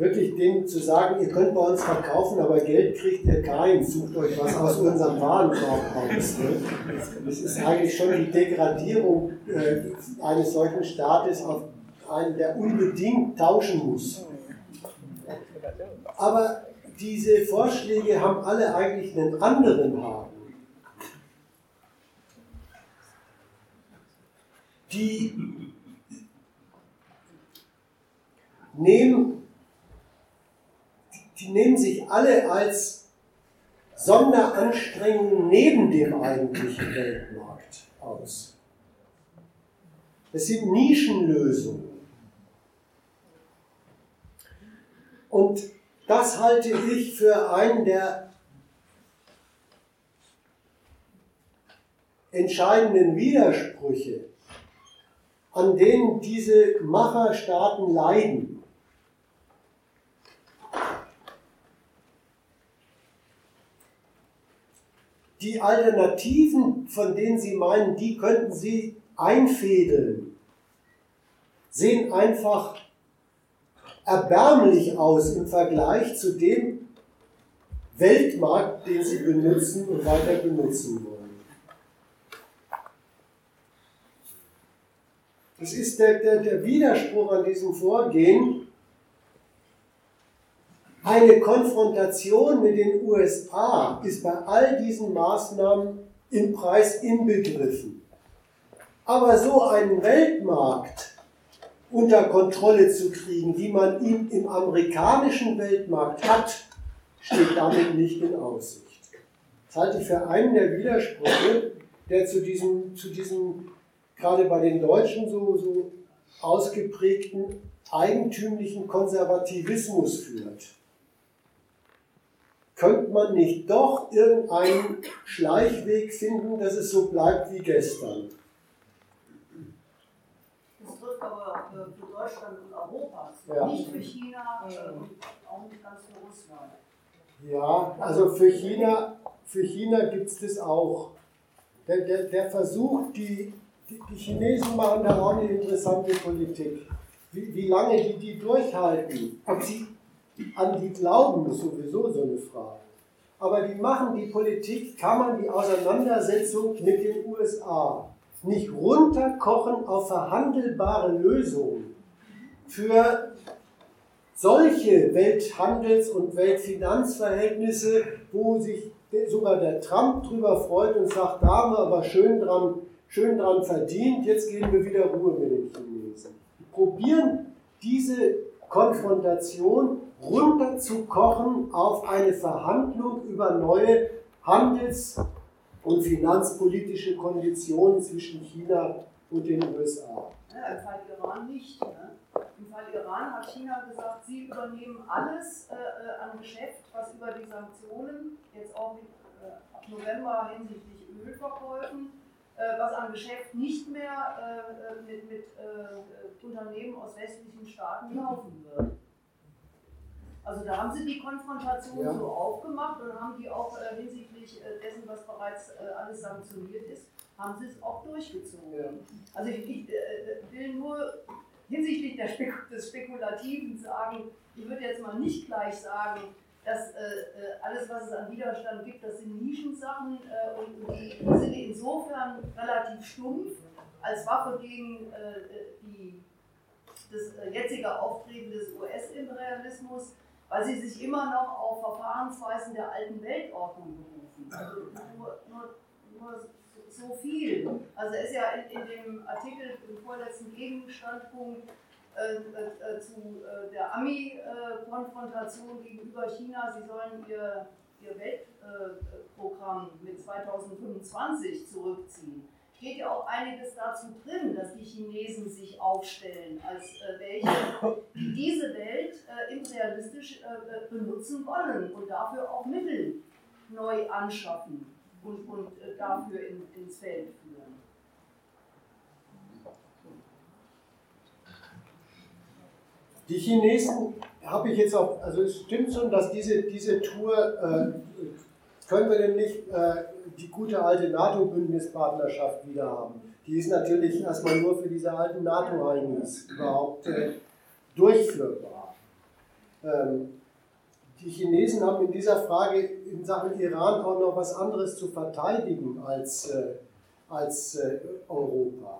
Wirklich denen zu sagen, ihr könnt bei uns verkaufen, aber Geld kriegt ihr kein, sucht euch was aus unserem Warenkorb aus. Ne? Das ist eigentlich schon die Degradierung äh, eines solchen Staates auf einen, der unbedingt tauschen muss. Aber diese Vorschläge haben alle eigentlich einen anderen Haken. die nehmen, die nehmen sich alle als Sonderanstrengungen neben dem eigentlichen Weltmarkt aus. Es sind Nischenlösungen. Und das halte ich für einen der entscheidenden Widersprüche an denen diese Macherstaaten leiden. Die Alternativen, von denen Sie meinen, die könnten Sie einfädeln, sehen einfach erbärmlich aus im Vergleich zu dem Weltmarkt, den Sie benutzen und weiter benutzen wollen. Das ist der, der, der Widerspruch an diesem Vorgehen. Eine Konfrontation mit den USA ist bei all diesen Maßnahmen im Preis inbegriffen. Aber so einen Weltmarkt unter Kontrolle zu kriegen, wie man ihn im amerikanischen Weltmarkt hat, steht damit nicht in Aussicht. Das halte ich für einen der Widersprüche, der zu diesem, zu diesem gerade bei den Deutschen so, so ausgeprägten eigentümlichen Konservativismus führt. Könnte man nicht doch irgendeinen Schleichweg finden, dass es so bleibt wie gestern? Das trifft aber für Deutschland und Europa, ja. nicht für China und auch nicht ganz für Russland. Ja, also für China, für China gibt es das auch. Der, der, der Versuch, die die, die Chinesen machen da auch eine interessante Politik. Wie, wie lange die die durchhalten, ob sie an die glauben, ist sowieso so eine Frage. Aber die machen die Politik, kann man die Auseinandersetzung mit den USA nicht runterkochen auf verhandelbare Lösungen für solche Welthandels- und Weltfinanzverhältnisse, wo sich sogar der Trump drüber freut und sagt, da haben wir aber schön dran schön dran verdient, jetzt geben wir wieder Ruhe mit den Chinesen. Wir probieren diese Konfrontation runterzukochen auf eine Verhandlung über neue Handels- und finanzpolitische Konditionen zwischen China und den USA. Ja, Im Fall Iran nicht. Ne? Im Fall Iran hat China gesagt, sie übernehmen alles äh, äh an Geschäft, was über die Sanktionen, jetzt auch äh, ab November hinsichtlich Ölverkäufen, was am Geschäft nicht mehr äh, äh, mit, mit Unternehmen aus westlichen Staaten laufen wird. Also da haben sie die Konfrontation ja. so aufgemacht und haben die auch hinsichtlich dessen, was bereits alles sanktioniert ist, haben sie es auch durchgezogen. Ja. Also ich, ich will nur hinsichtlich Spek des Spekulativen sagen, ich würde jetzt mal nicht gleich sagen, dass äh, äh, alles, was es an Widerstand gibt, das sind Nischensachen äh, und die, sind insofern relativ stumpf als Waffe gegen äh, die, das äh, jetzige Auftreten des US-Imperialismus, weil sie sich immer noch auf Verfahrensweisen der alten Weltordnung berufen. Also nur, nur, nur so viel. Also es ist ja in, in dem Artikel im vorletzten Gegenstandpunkt äh, äh, zu äh, der Ami-Konfrontation gegenüber China. Sie sollen ihr, ihr Weltprogramm mit 2025 zurückziehen. Steht ja auch einiges dazu drin, dass die Chinesen sich aufstellen als welche, die diese Welt imperialistisch benutzen wollen und dafür auch Mittel neu anschaffen und, und dafür in, ins Feld führen. Die Chinesen habe ich jetzt auch, also es stimmt schon, dass diese, diese Tour, äh, können wir denn nicht äh, die gute alte NATO-Bündnispartnerschaft wieder haben? Die ist natürlich erstmal nur für diese alten NATO-Heinis überhaupt äh, durchführbar. Ähm, die Chinesen haben in dieser Frage in Sachen Iran auch noch was anderes zu verteidigen als, äh, als äh, Europa.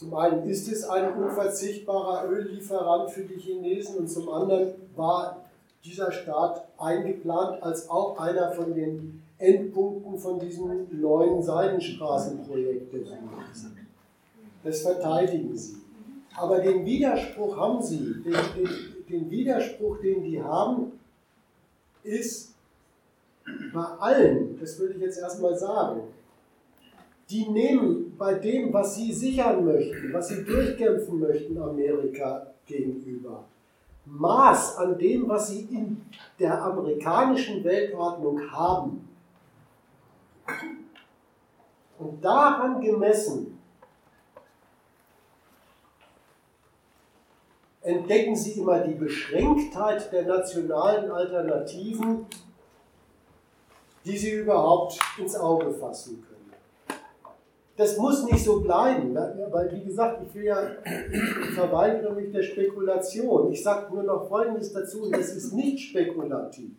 Zum einen ist es ein unverzichtbarer Öllieferant für die Chinesen und zum anderen war dieser Staat eingeplant als auch einer von den Endpunkten von diesem neuen Seidenstraßenprojekt der Chinesen. Das verteidigen sie. Aber den Widerspruch haben sie. Den, den, den Widerspruch, den die haben, ist bei allen, das würde ich jetzt erstmal sagen, die nehmen bei dem, was sie sichern möchten, was sie durchkämpfen möchten, Amerika gegenüber, Maß an dem, was sie in der amerikanischen Weltordnung haben. Und daran gemessen entdecken sie immer die Beschränktheit der nationalen Alternativen die Sie überhaupt ins Auge fassen können. Das muss nicht so bleiben, weil wie gesagt, ich will ja, ich verweigere mich der Spekulation. Ich sage nur noch Folgendes dazu, das ist nicht spekulativ.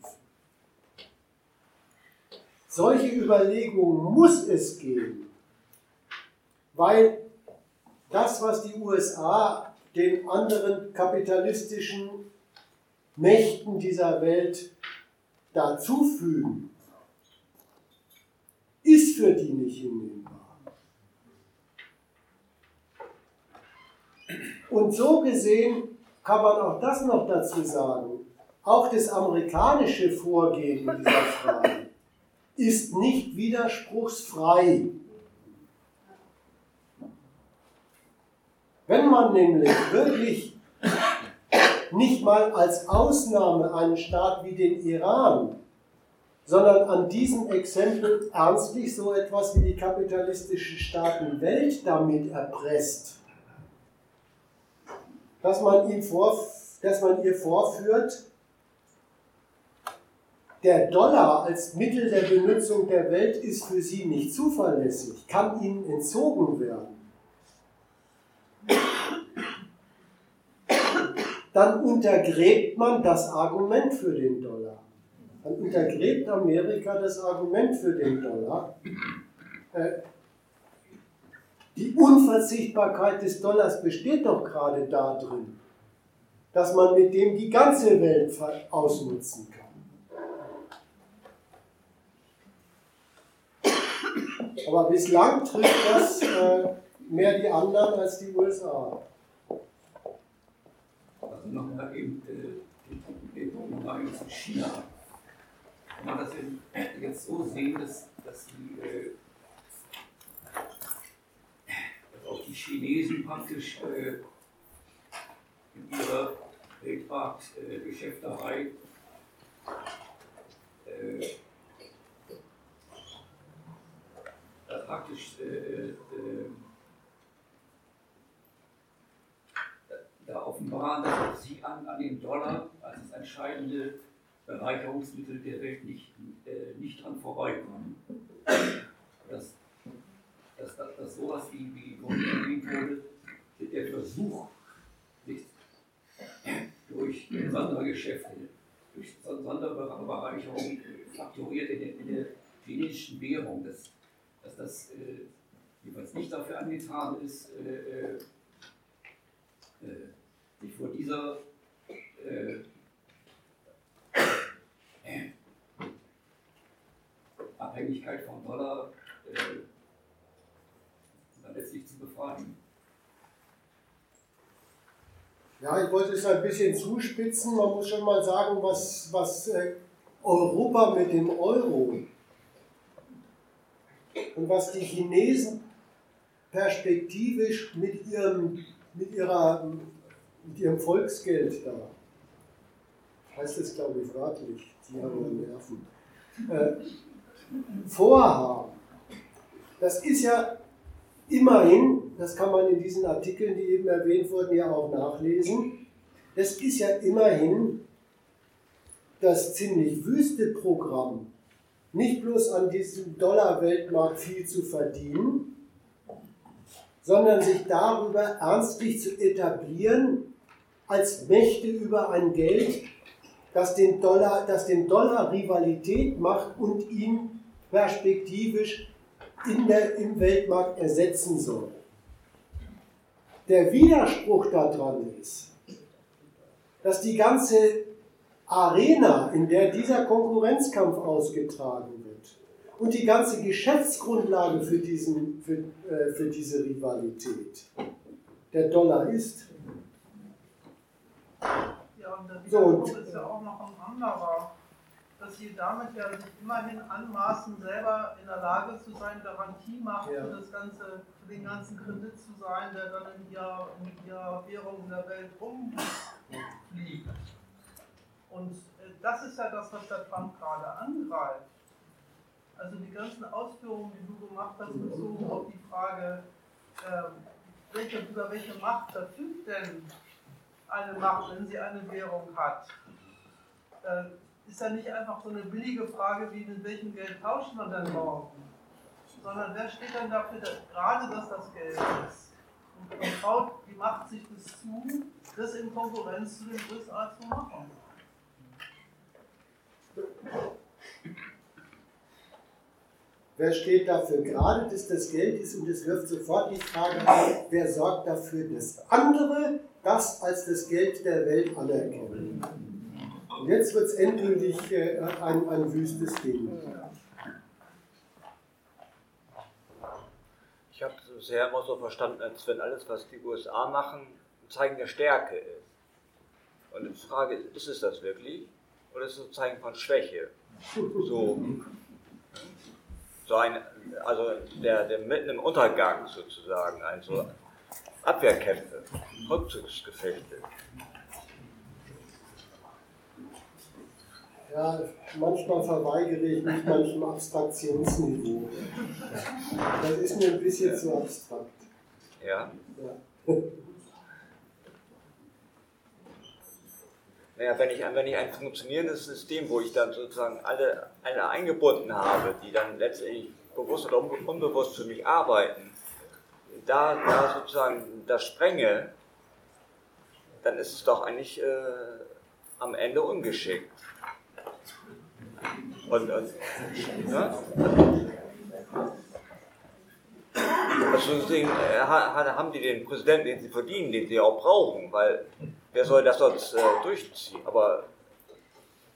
Solche Überlegungen muss es geben, weil das, was die USA den anderen kapitalistischen Mächten dieser Welt dazufügen, ist für die nicht hinnehmbar. Und so gesehen kann man auch das noch dazu sagen. Auch das amerikanische Vorgehen in dieser Frage ist nicht widerspruchsfrei. Wenn man nämlich wirklich nicht mal als Ausnahme einen Staat wie den Iran, sondern an diesem Exempel ernstlich so etwas wie die kapitalistische Staatenwelt damit erpresst, dass man, ihm vor, dass man ihr vorführt, der Dollar als Mittel der Benutzung der Welt ist für sie nicht zuverlässig, kann ihnen entzogen werden. dann untergräbt man das Argument für den Dollar. Dann untergräbt Amerika das Argument für den Dollar. Äh, die Unverzichtbarkeit des Dollars besteht doch gerade darin, dass man mit dem die ganze Welt ausnutzen kann. Aber bislang trifft das äh, mehr die anderen als die USA nochmal eben äh, den Punkt zu China. Kann man das jetzt so sehen, dass, dass die, äh, auch die Chinesen praktisch äh, in ihrer Weltmarktgeschäfterei äh, praktisch äh, äh, da offenbaren, dass sie an, an den Dollar als das entscheidende Bereicherungsmittel der Welt nicht, äh, nicht dran vorbeikommen. Dass, dass, dass, sowas wie, wie wurde, der Versuch, sich durch Sondergeschäfte, durch Sonderbereicherung fakturiert in der, in der chinesischen Währung, dass, dass das äh, jeweils nicht dafür angetan ist, äh, äh, äh sich vor dieser äh, Abhängigkeit vom Dollar äh, letztlich zu befreien. Ja, ich wollte es ein bisschen zuspitzen. Man muss schon mal sagen, was, was äh, Europa mit dem Euro und was die Chinesen perspektivisch mit, ihrem, mit ihrer mit ihrem Volksgeld da, heißt es glaube ich wörtlich, die haben ja Nerven, äh, vorhaben. Das ist ja immerhin, das kann man in diesen Artikeln, die eben erwähnt wurden, ja auch nachlesen, das ist ja immerhin das ziemlich wüste Programm, nicht bloß an diesem Dollar-Weltmarkt viel zu verdienen, sondern sich darüber ernstlich zu etablieren als Mächte über ein Geld, das den Dollar, das den Dollar Rivalität macht und ihn perspektivisch in der, im Weltmarkt ersetzen soll. Der Widerspruch daran ist, dass die ganze Arena, in der dieser Konkurrenzkampf ausgetragen wird und die ganze Geschäftsgrundlage für, diesen, für, äh, für diese Rivalität der Dollar ist, ja, und der Widerspruch so, ist ja auch noch ein anderer, dass sie damit ja sich immerhin anmaßen, selber in der Lage zu sein, Garantiemacht ja. für, das ganze, für den ganzen Kredit zu sein, der dann in ihrer, in ihrer Währung in der Welt rumfliegt. Und äh, das ist ja das, was der Trump gerade angreift. Also die ganzen Ausführungen, die du gemacht hast, bezogen auf die Frage, äh, welche, über welche Macht verfügt denn eine Macht, wenn sie eine Währung hat, äh, ist ja nicht einfach so eine billige Frage, wie mit welchem Geld tauscht man dann morgen, sondern wer steht dann dafür, dass, gerade dass das Geld ist? Und man traut, die macht sich das zu, das in Konkurrenz zu den USA zu machen. Wer steht dafür gerade, dass das Geld ist? Und es wirft sofort die Frage auf, wer sorgt dafür, dass andere das als das Geld der Welt anerkennen. Und jetzt wird es endgültig äh, ein, ein wüstes Ding. Ich habe es bisher immer so verstanden, als wenn alles, was die USA machen, ein Zeichen der Stärke ist. Und die Frage ist, ist es das wirklich? Oder ist es ein Zeichen von Schwäche? So, so ein, also der, der mitten im Untergang sozusagen, ein so Abwehrkämpfe, Rückzugsgefechte. Ja, manchmal verweigere ich mich manchem Abstraktionsniveau. Das ist mir ein bisschen zu abstrakt. Ja. ja. Naja, wenn ich, wenn ich ein funktionierendes System, wo ich dann sozusagen alle, alle eingebunden habe, die dann letztendlich bewusst oder unbewusst für mich arbeiten, da, da sozusagen das sprenge, dann ist es doch eigentlich äh, am Ende ungeschickt. Und, und ja? Also deswegen äh, haben die den Präsidenten, den sie verdienen, den sie auch brauchen, weil wer soll das sonst äh, durchziehen? Aber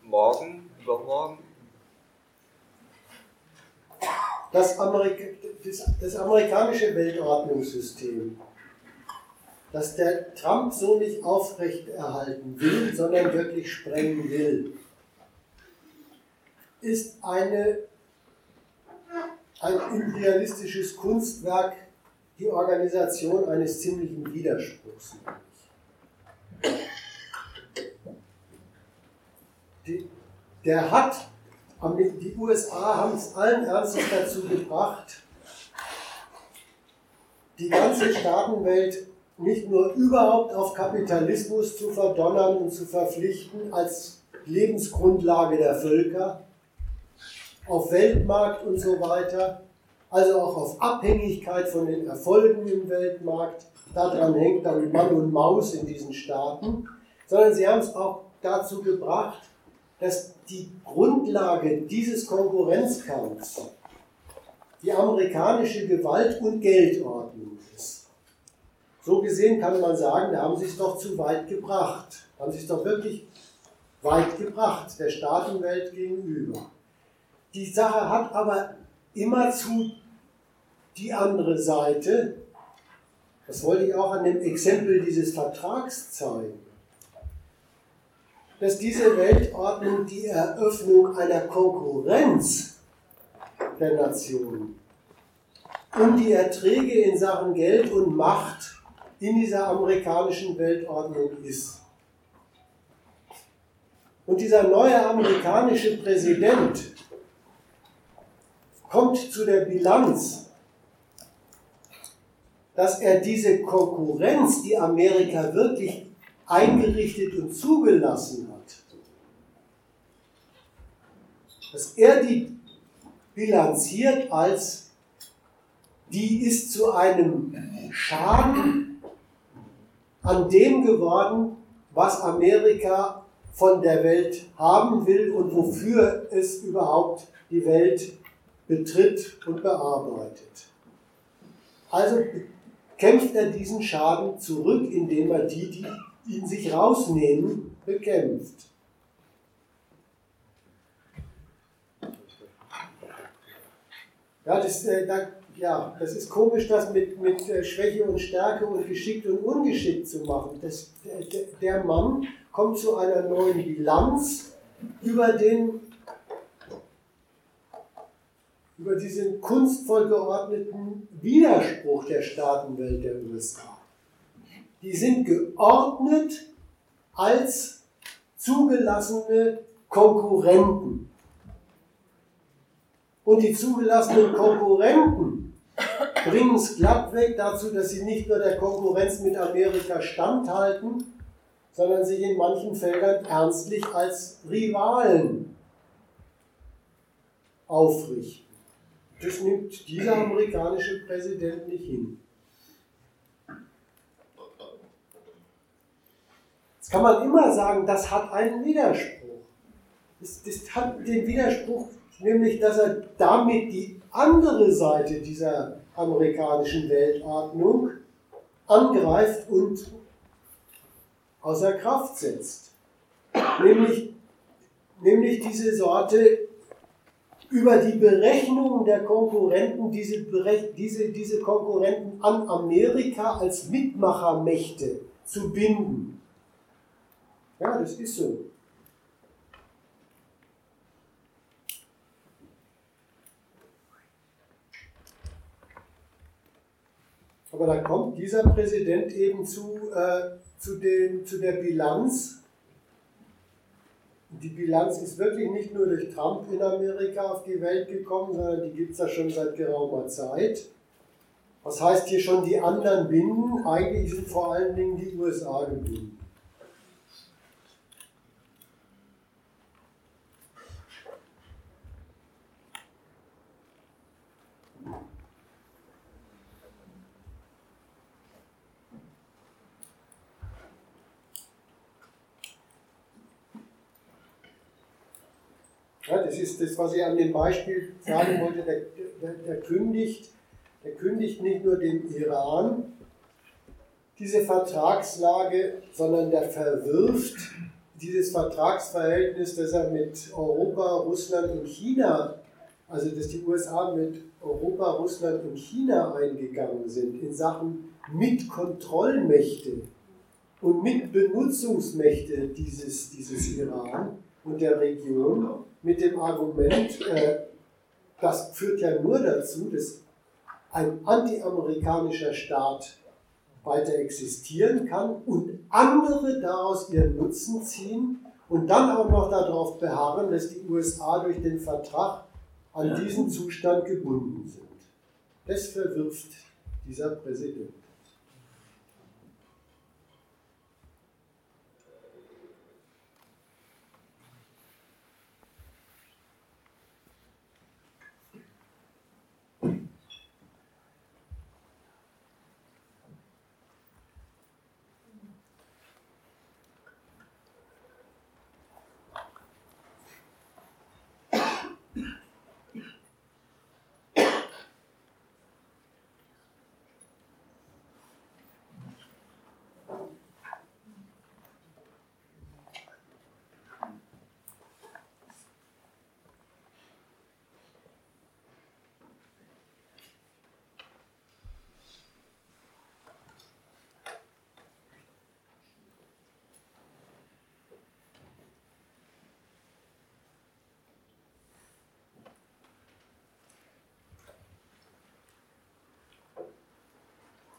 morgen, übermorgen? Das, Amerika das, das amerikanische Weltordnungssystem, das der Trump so nicht aufrechterhalten will, sondern wirklich sprengen will, ist eine, ein imperialistisches Kunstwerk, die Organisation eines ziemlichen Widerspruchs. Die, der hat, die USA haben es allen Ernstes dazu gebracht, die ganze Staatenwelt nicht nur überhaupt auf Kapitalismus zu verdonnern und zu verpflichten als Lebensgrundlage der Völker, auf Weltmarkt und so weiter, also auch auf Abhängigkeit von den Erfolgen im Weltmarkt. Daran hängt dann Mann und Maus in diesen Staaten, sondern sie haben es auch dazu gebracht, dass die Grundlage dieses Konkurrenzkampfs die amerikanische Gewalt- und Geldordnung ist. So gesehen kann man sagen, da haben sie es doch zu weit gebracht, haben sie es doch wirklich weit gebracht, der Staatenwelt gegenüber. Die Sache hat aber immerzu die andere Seite, das wollte ich auch an dem Exempel dieses Vertrags zeigen, dass diese Weltordnung die Eröffnung einer Konkurrenz der Nationen um die Erträge in Sachen Geld und Macht in dieser amerikanischen Weltordnung ist. Und dieser neue amerikanische Präsident kommt zu der Bilanz, dass er diese Konkurrenz, die Amerika wirklich eingerichtet und zugelassen hat, dass er die bilanziert als, die ist zu einem Schaden an dem geworden, was Amerika von der Welt haben will und wofür es überhaupt die Welt betritt und bearbeitet. Also kämpft er diesen Schaden zurück, indem er die, die ihn sich rausnehmen, bekämpft. Ja, das, äh, da, ja, das ist komisch, das mit, mit äh, Schwäche und Stärke und geschickt und ungeschickt zu machen. Das, der, der Mann kommt zu einer neuen Bilanz über den über diesen kunstvoll geordneten Widerspruch der Staatenwelt der USA. Die sind geordnet als zugelassene Konkurrenten. Und die zugelassenen Konkurrenten bringen es glattweg dazu, dass sie nicht nur der Konkurrenz mit Amerika standhalten, sondern sich in manchen Feldern ernstlich als Rivalen aufrichten. Das nimmt dieser amerikanische Präsident nicht hin. Jetzt kann man immer sagen, das hat einen Widerspruch. Das, das hat den Widerspruch, nämlich dass er damit die andere Seite dieser amerikanischen Weltordnung angreift und außer Kraft setzt. Nämlich, nämlich diese Sorte über die Berechnung der Konkurrenten, diese, diese, diese Konkurrenten an Amerika als Mitmachermächte zu binden. Ja, das ist so. Aber da kommt dieser Präsident eben zu, äh, zu, dem, zu der Bilanz. Die Bilanz ist wirklich nicht nur durch Trump in Amerika auf die Welt gekommen, sondern die gibt es ja schon seit geraumer Zeit. Was heißt hier schon die anderen binden? Eigentlich sind vor allen Dingen die USA gebunden. Ja, das ist das, was ich an dem Beispiel sagen wollte. Der, der, der, kündigt, der kündigt nicht nur dem Iran diese Vertragslage, sondern der verwirft dieses Vertragsverhältnis, das er mit Europa, Russland und China, also dass die USA mit Europa, Russland und China eingegangen sind in Sachen Mitkontrollmächte und Mitbenutzungsmächte dieses, dieses Iran und der Region mit dem Argument, äh, das führt ja nur dazu, dass ein antiamerikanischer Staat weiter existieren kann und andere daraus ihren Nutzen ziehen und dann auch noch darauf beharren, dass die USA durch den Vertrag an diesen Zustand gebunden sind. Das verwirft dieser Präsident.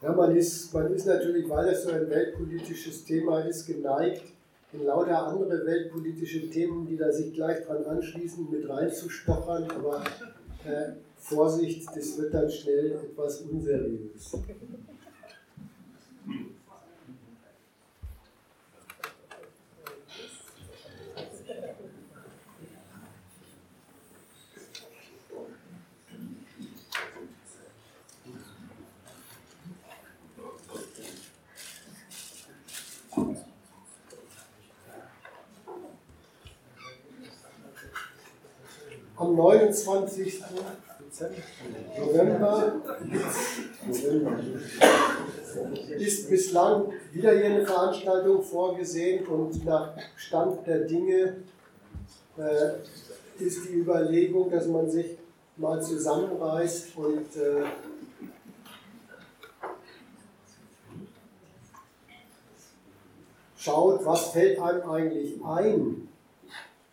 Ja, man ist, man ist natürlich, weil es so ein weltpolitisches Thema ist, geneigt, in lauter andere weltpolitische Themen, die da sich gleich dran anschließen, mit reinzustochern. Aber äh, Vorsicht, das wird dann schnell etwas unseriös. am 29. November, ist bislang wieder hier eine Veranstaltung vorgesehen und nach Stand der Dinge äh, ist die Überlegung, dass man sich mal zusammenreißt und äh, schaut, was fällt einem eigentlich ein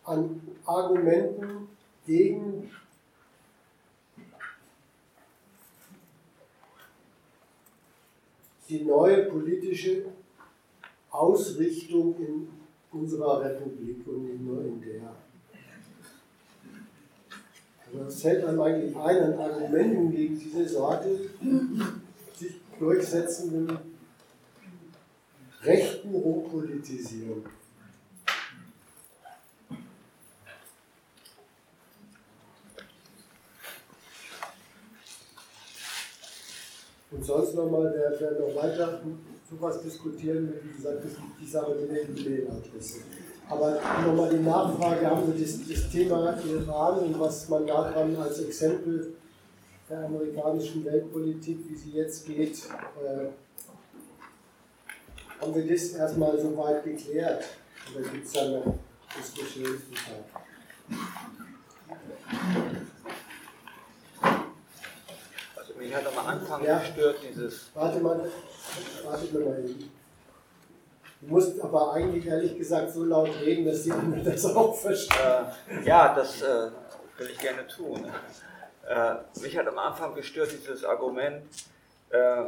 an Argumenten, gegen die neue politische Ausrichtung in unserer Republik und nicht nur in der. Also es fällt einem eigentlich ein an Argumenten gegen diese Sorte sich durchsetzenden Rechten rumpolitisieren. Und sonst nochmal, wer, wer noch weiter sowas diskutieren wie gesagt, die Sache mit der E-Mail-Adresse. Aber nochmal die Nachfrage, haben wir das, das Thema Iran und was man daran als Exempel der amerikanischen Weltpolitik, wie sie jetzt geht, äh, haben wir das erstmal so weit geklärt? Oder gibt es da noch Diskussionsbedarf? Mich hat am Anfang ja. gestört dieses. Warte mal, warte mal eben. Du musst aber eigentlich ehrlich gesagt so laut reden, dass die anderen das auch verstehen. Äh, ja, das äh, will ich gerne tun. Äh, mich hat am Anfang gestört dieses Argument, äh,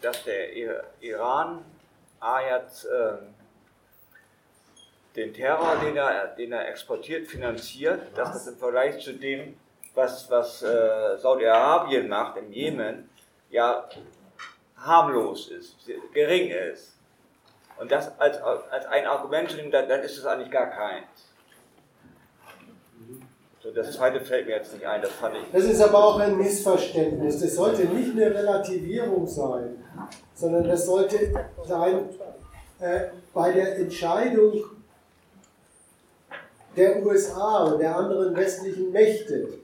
dass der Iran A jetzt äh, den Terror, den er, den er exportiert, finanziert, dass das im Vergleich zu dem, was, was äh, Saudi-Arabien macht im Jemen, ja harmlos ist, gering ist. Und das als, als ein Argument zu nehmen, dann, dann ist es eigentlich gar keins. So, das zweite fällt mir jetzt nicht ein, das fand ich. Das ist aber auch ein Missverständnis. Das sollte nicht eine Relativierung sein, sondern das sollte sein, äh, bei der Entscheidung der USA und der anderen westlichen Mächte,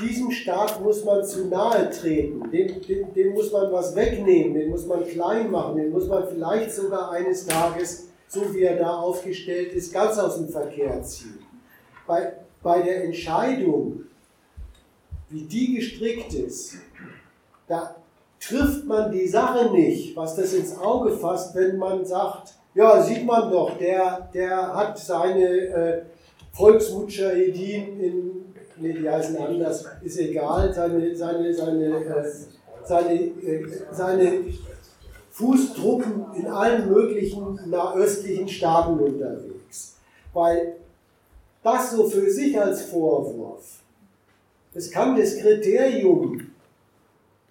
diesem Staat muss man zu nahe treten, dem, dem, dem muss man was wegnehmen, den muss man klein machen, den muss man vielleicht sogar eines Tages, so wie er da aufgestellt ist, ganz aus dem Verkehr ziehen. Bei, bei der Entscheidung, wie die gestrickt ist, da trifft man die Sache nicht, was das ins Auge fasst, wenn man sagt, ja, sieht man doch, der, der hat seine äh, Volksmutschahedin in, nee, die heißen anders, ist egal, seine, seine, seine, äh, seine, äh, seine Fußtruppen in allen möglichen nahöstlichen Staaten unterwegs. Weil das so für sich als Vorwurf, das kann das Kriterium,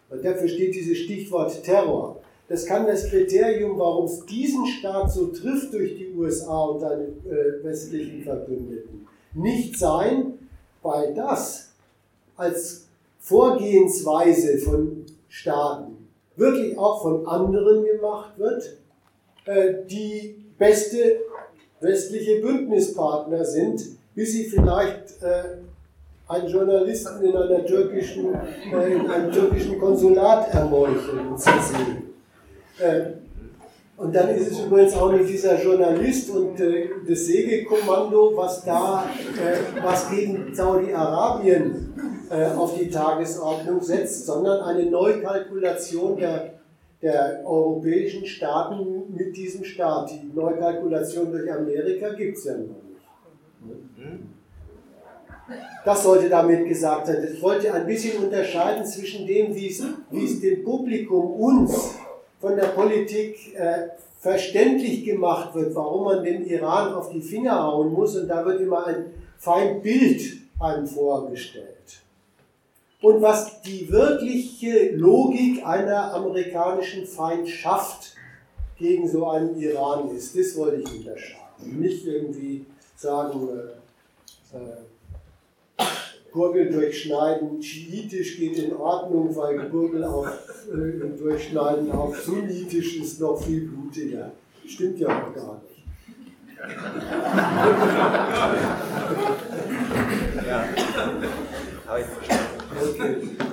dafür steht dieses Stichwort Terror, das kann das Kriterium, warum es diesen Staat so trifft durch die USA und seine äh, westlichen Verbündeten, nicht sein, weil das als Vorgehensweise von Staaten wirklich auch von anderen gemacht wird, äh, die beste westliche Bündnispartner sind, bis sie vielleicht äh, einen Journalisten in, einer türkischen, äh, in einem türkischen Konsulat ermeucheln und zersehen. Und dann ist es übrigens auch nicht dieser Journalist und äh, das Segelkommando, was da, äh, was gegen Saudi-Arabien äh, auf die Tagesordnung setzt, sondern eine Neukalkulation der, der europäischen Staaten mit diesem Staat. Die Neukalkulation durch Amerika gibt es ja noch. Das sollte damit gesagt sein. Ich wollte ein bisschen unterscheiden zwischen dem, wie es dem Publikum uns von der Politik äh, verständlich gemacht wird, warum man dem Iran auf die Finger hauen muss. Und da wird immer ein Feindbild einem vorgestellt. Und was die wirkliche Logik einer amerikanischen Feindschaft gegen so einen Iran ist, das wollte ich unterscheiden. Nicht irgendwie sagen, äh, äh, Gurgel durchschneiden schiitisch geht in Ordnung, weil Gurgel auf, äh, durchschneiden auf sunnitisch ist noch viel blutiger. Stimmt ja auch gar nicht. Ja, habe ich verstanden. Okay.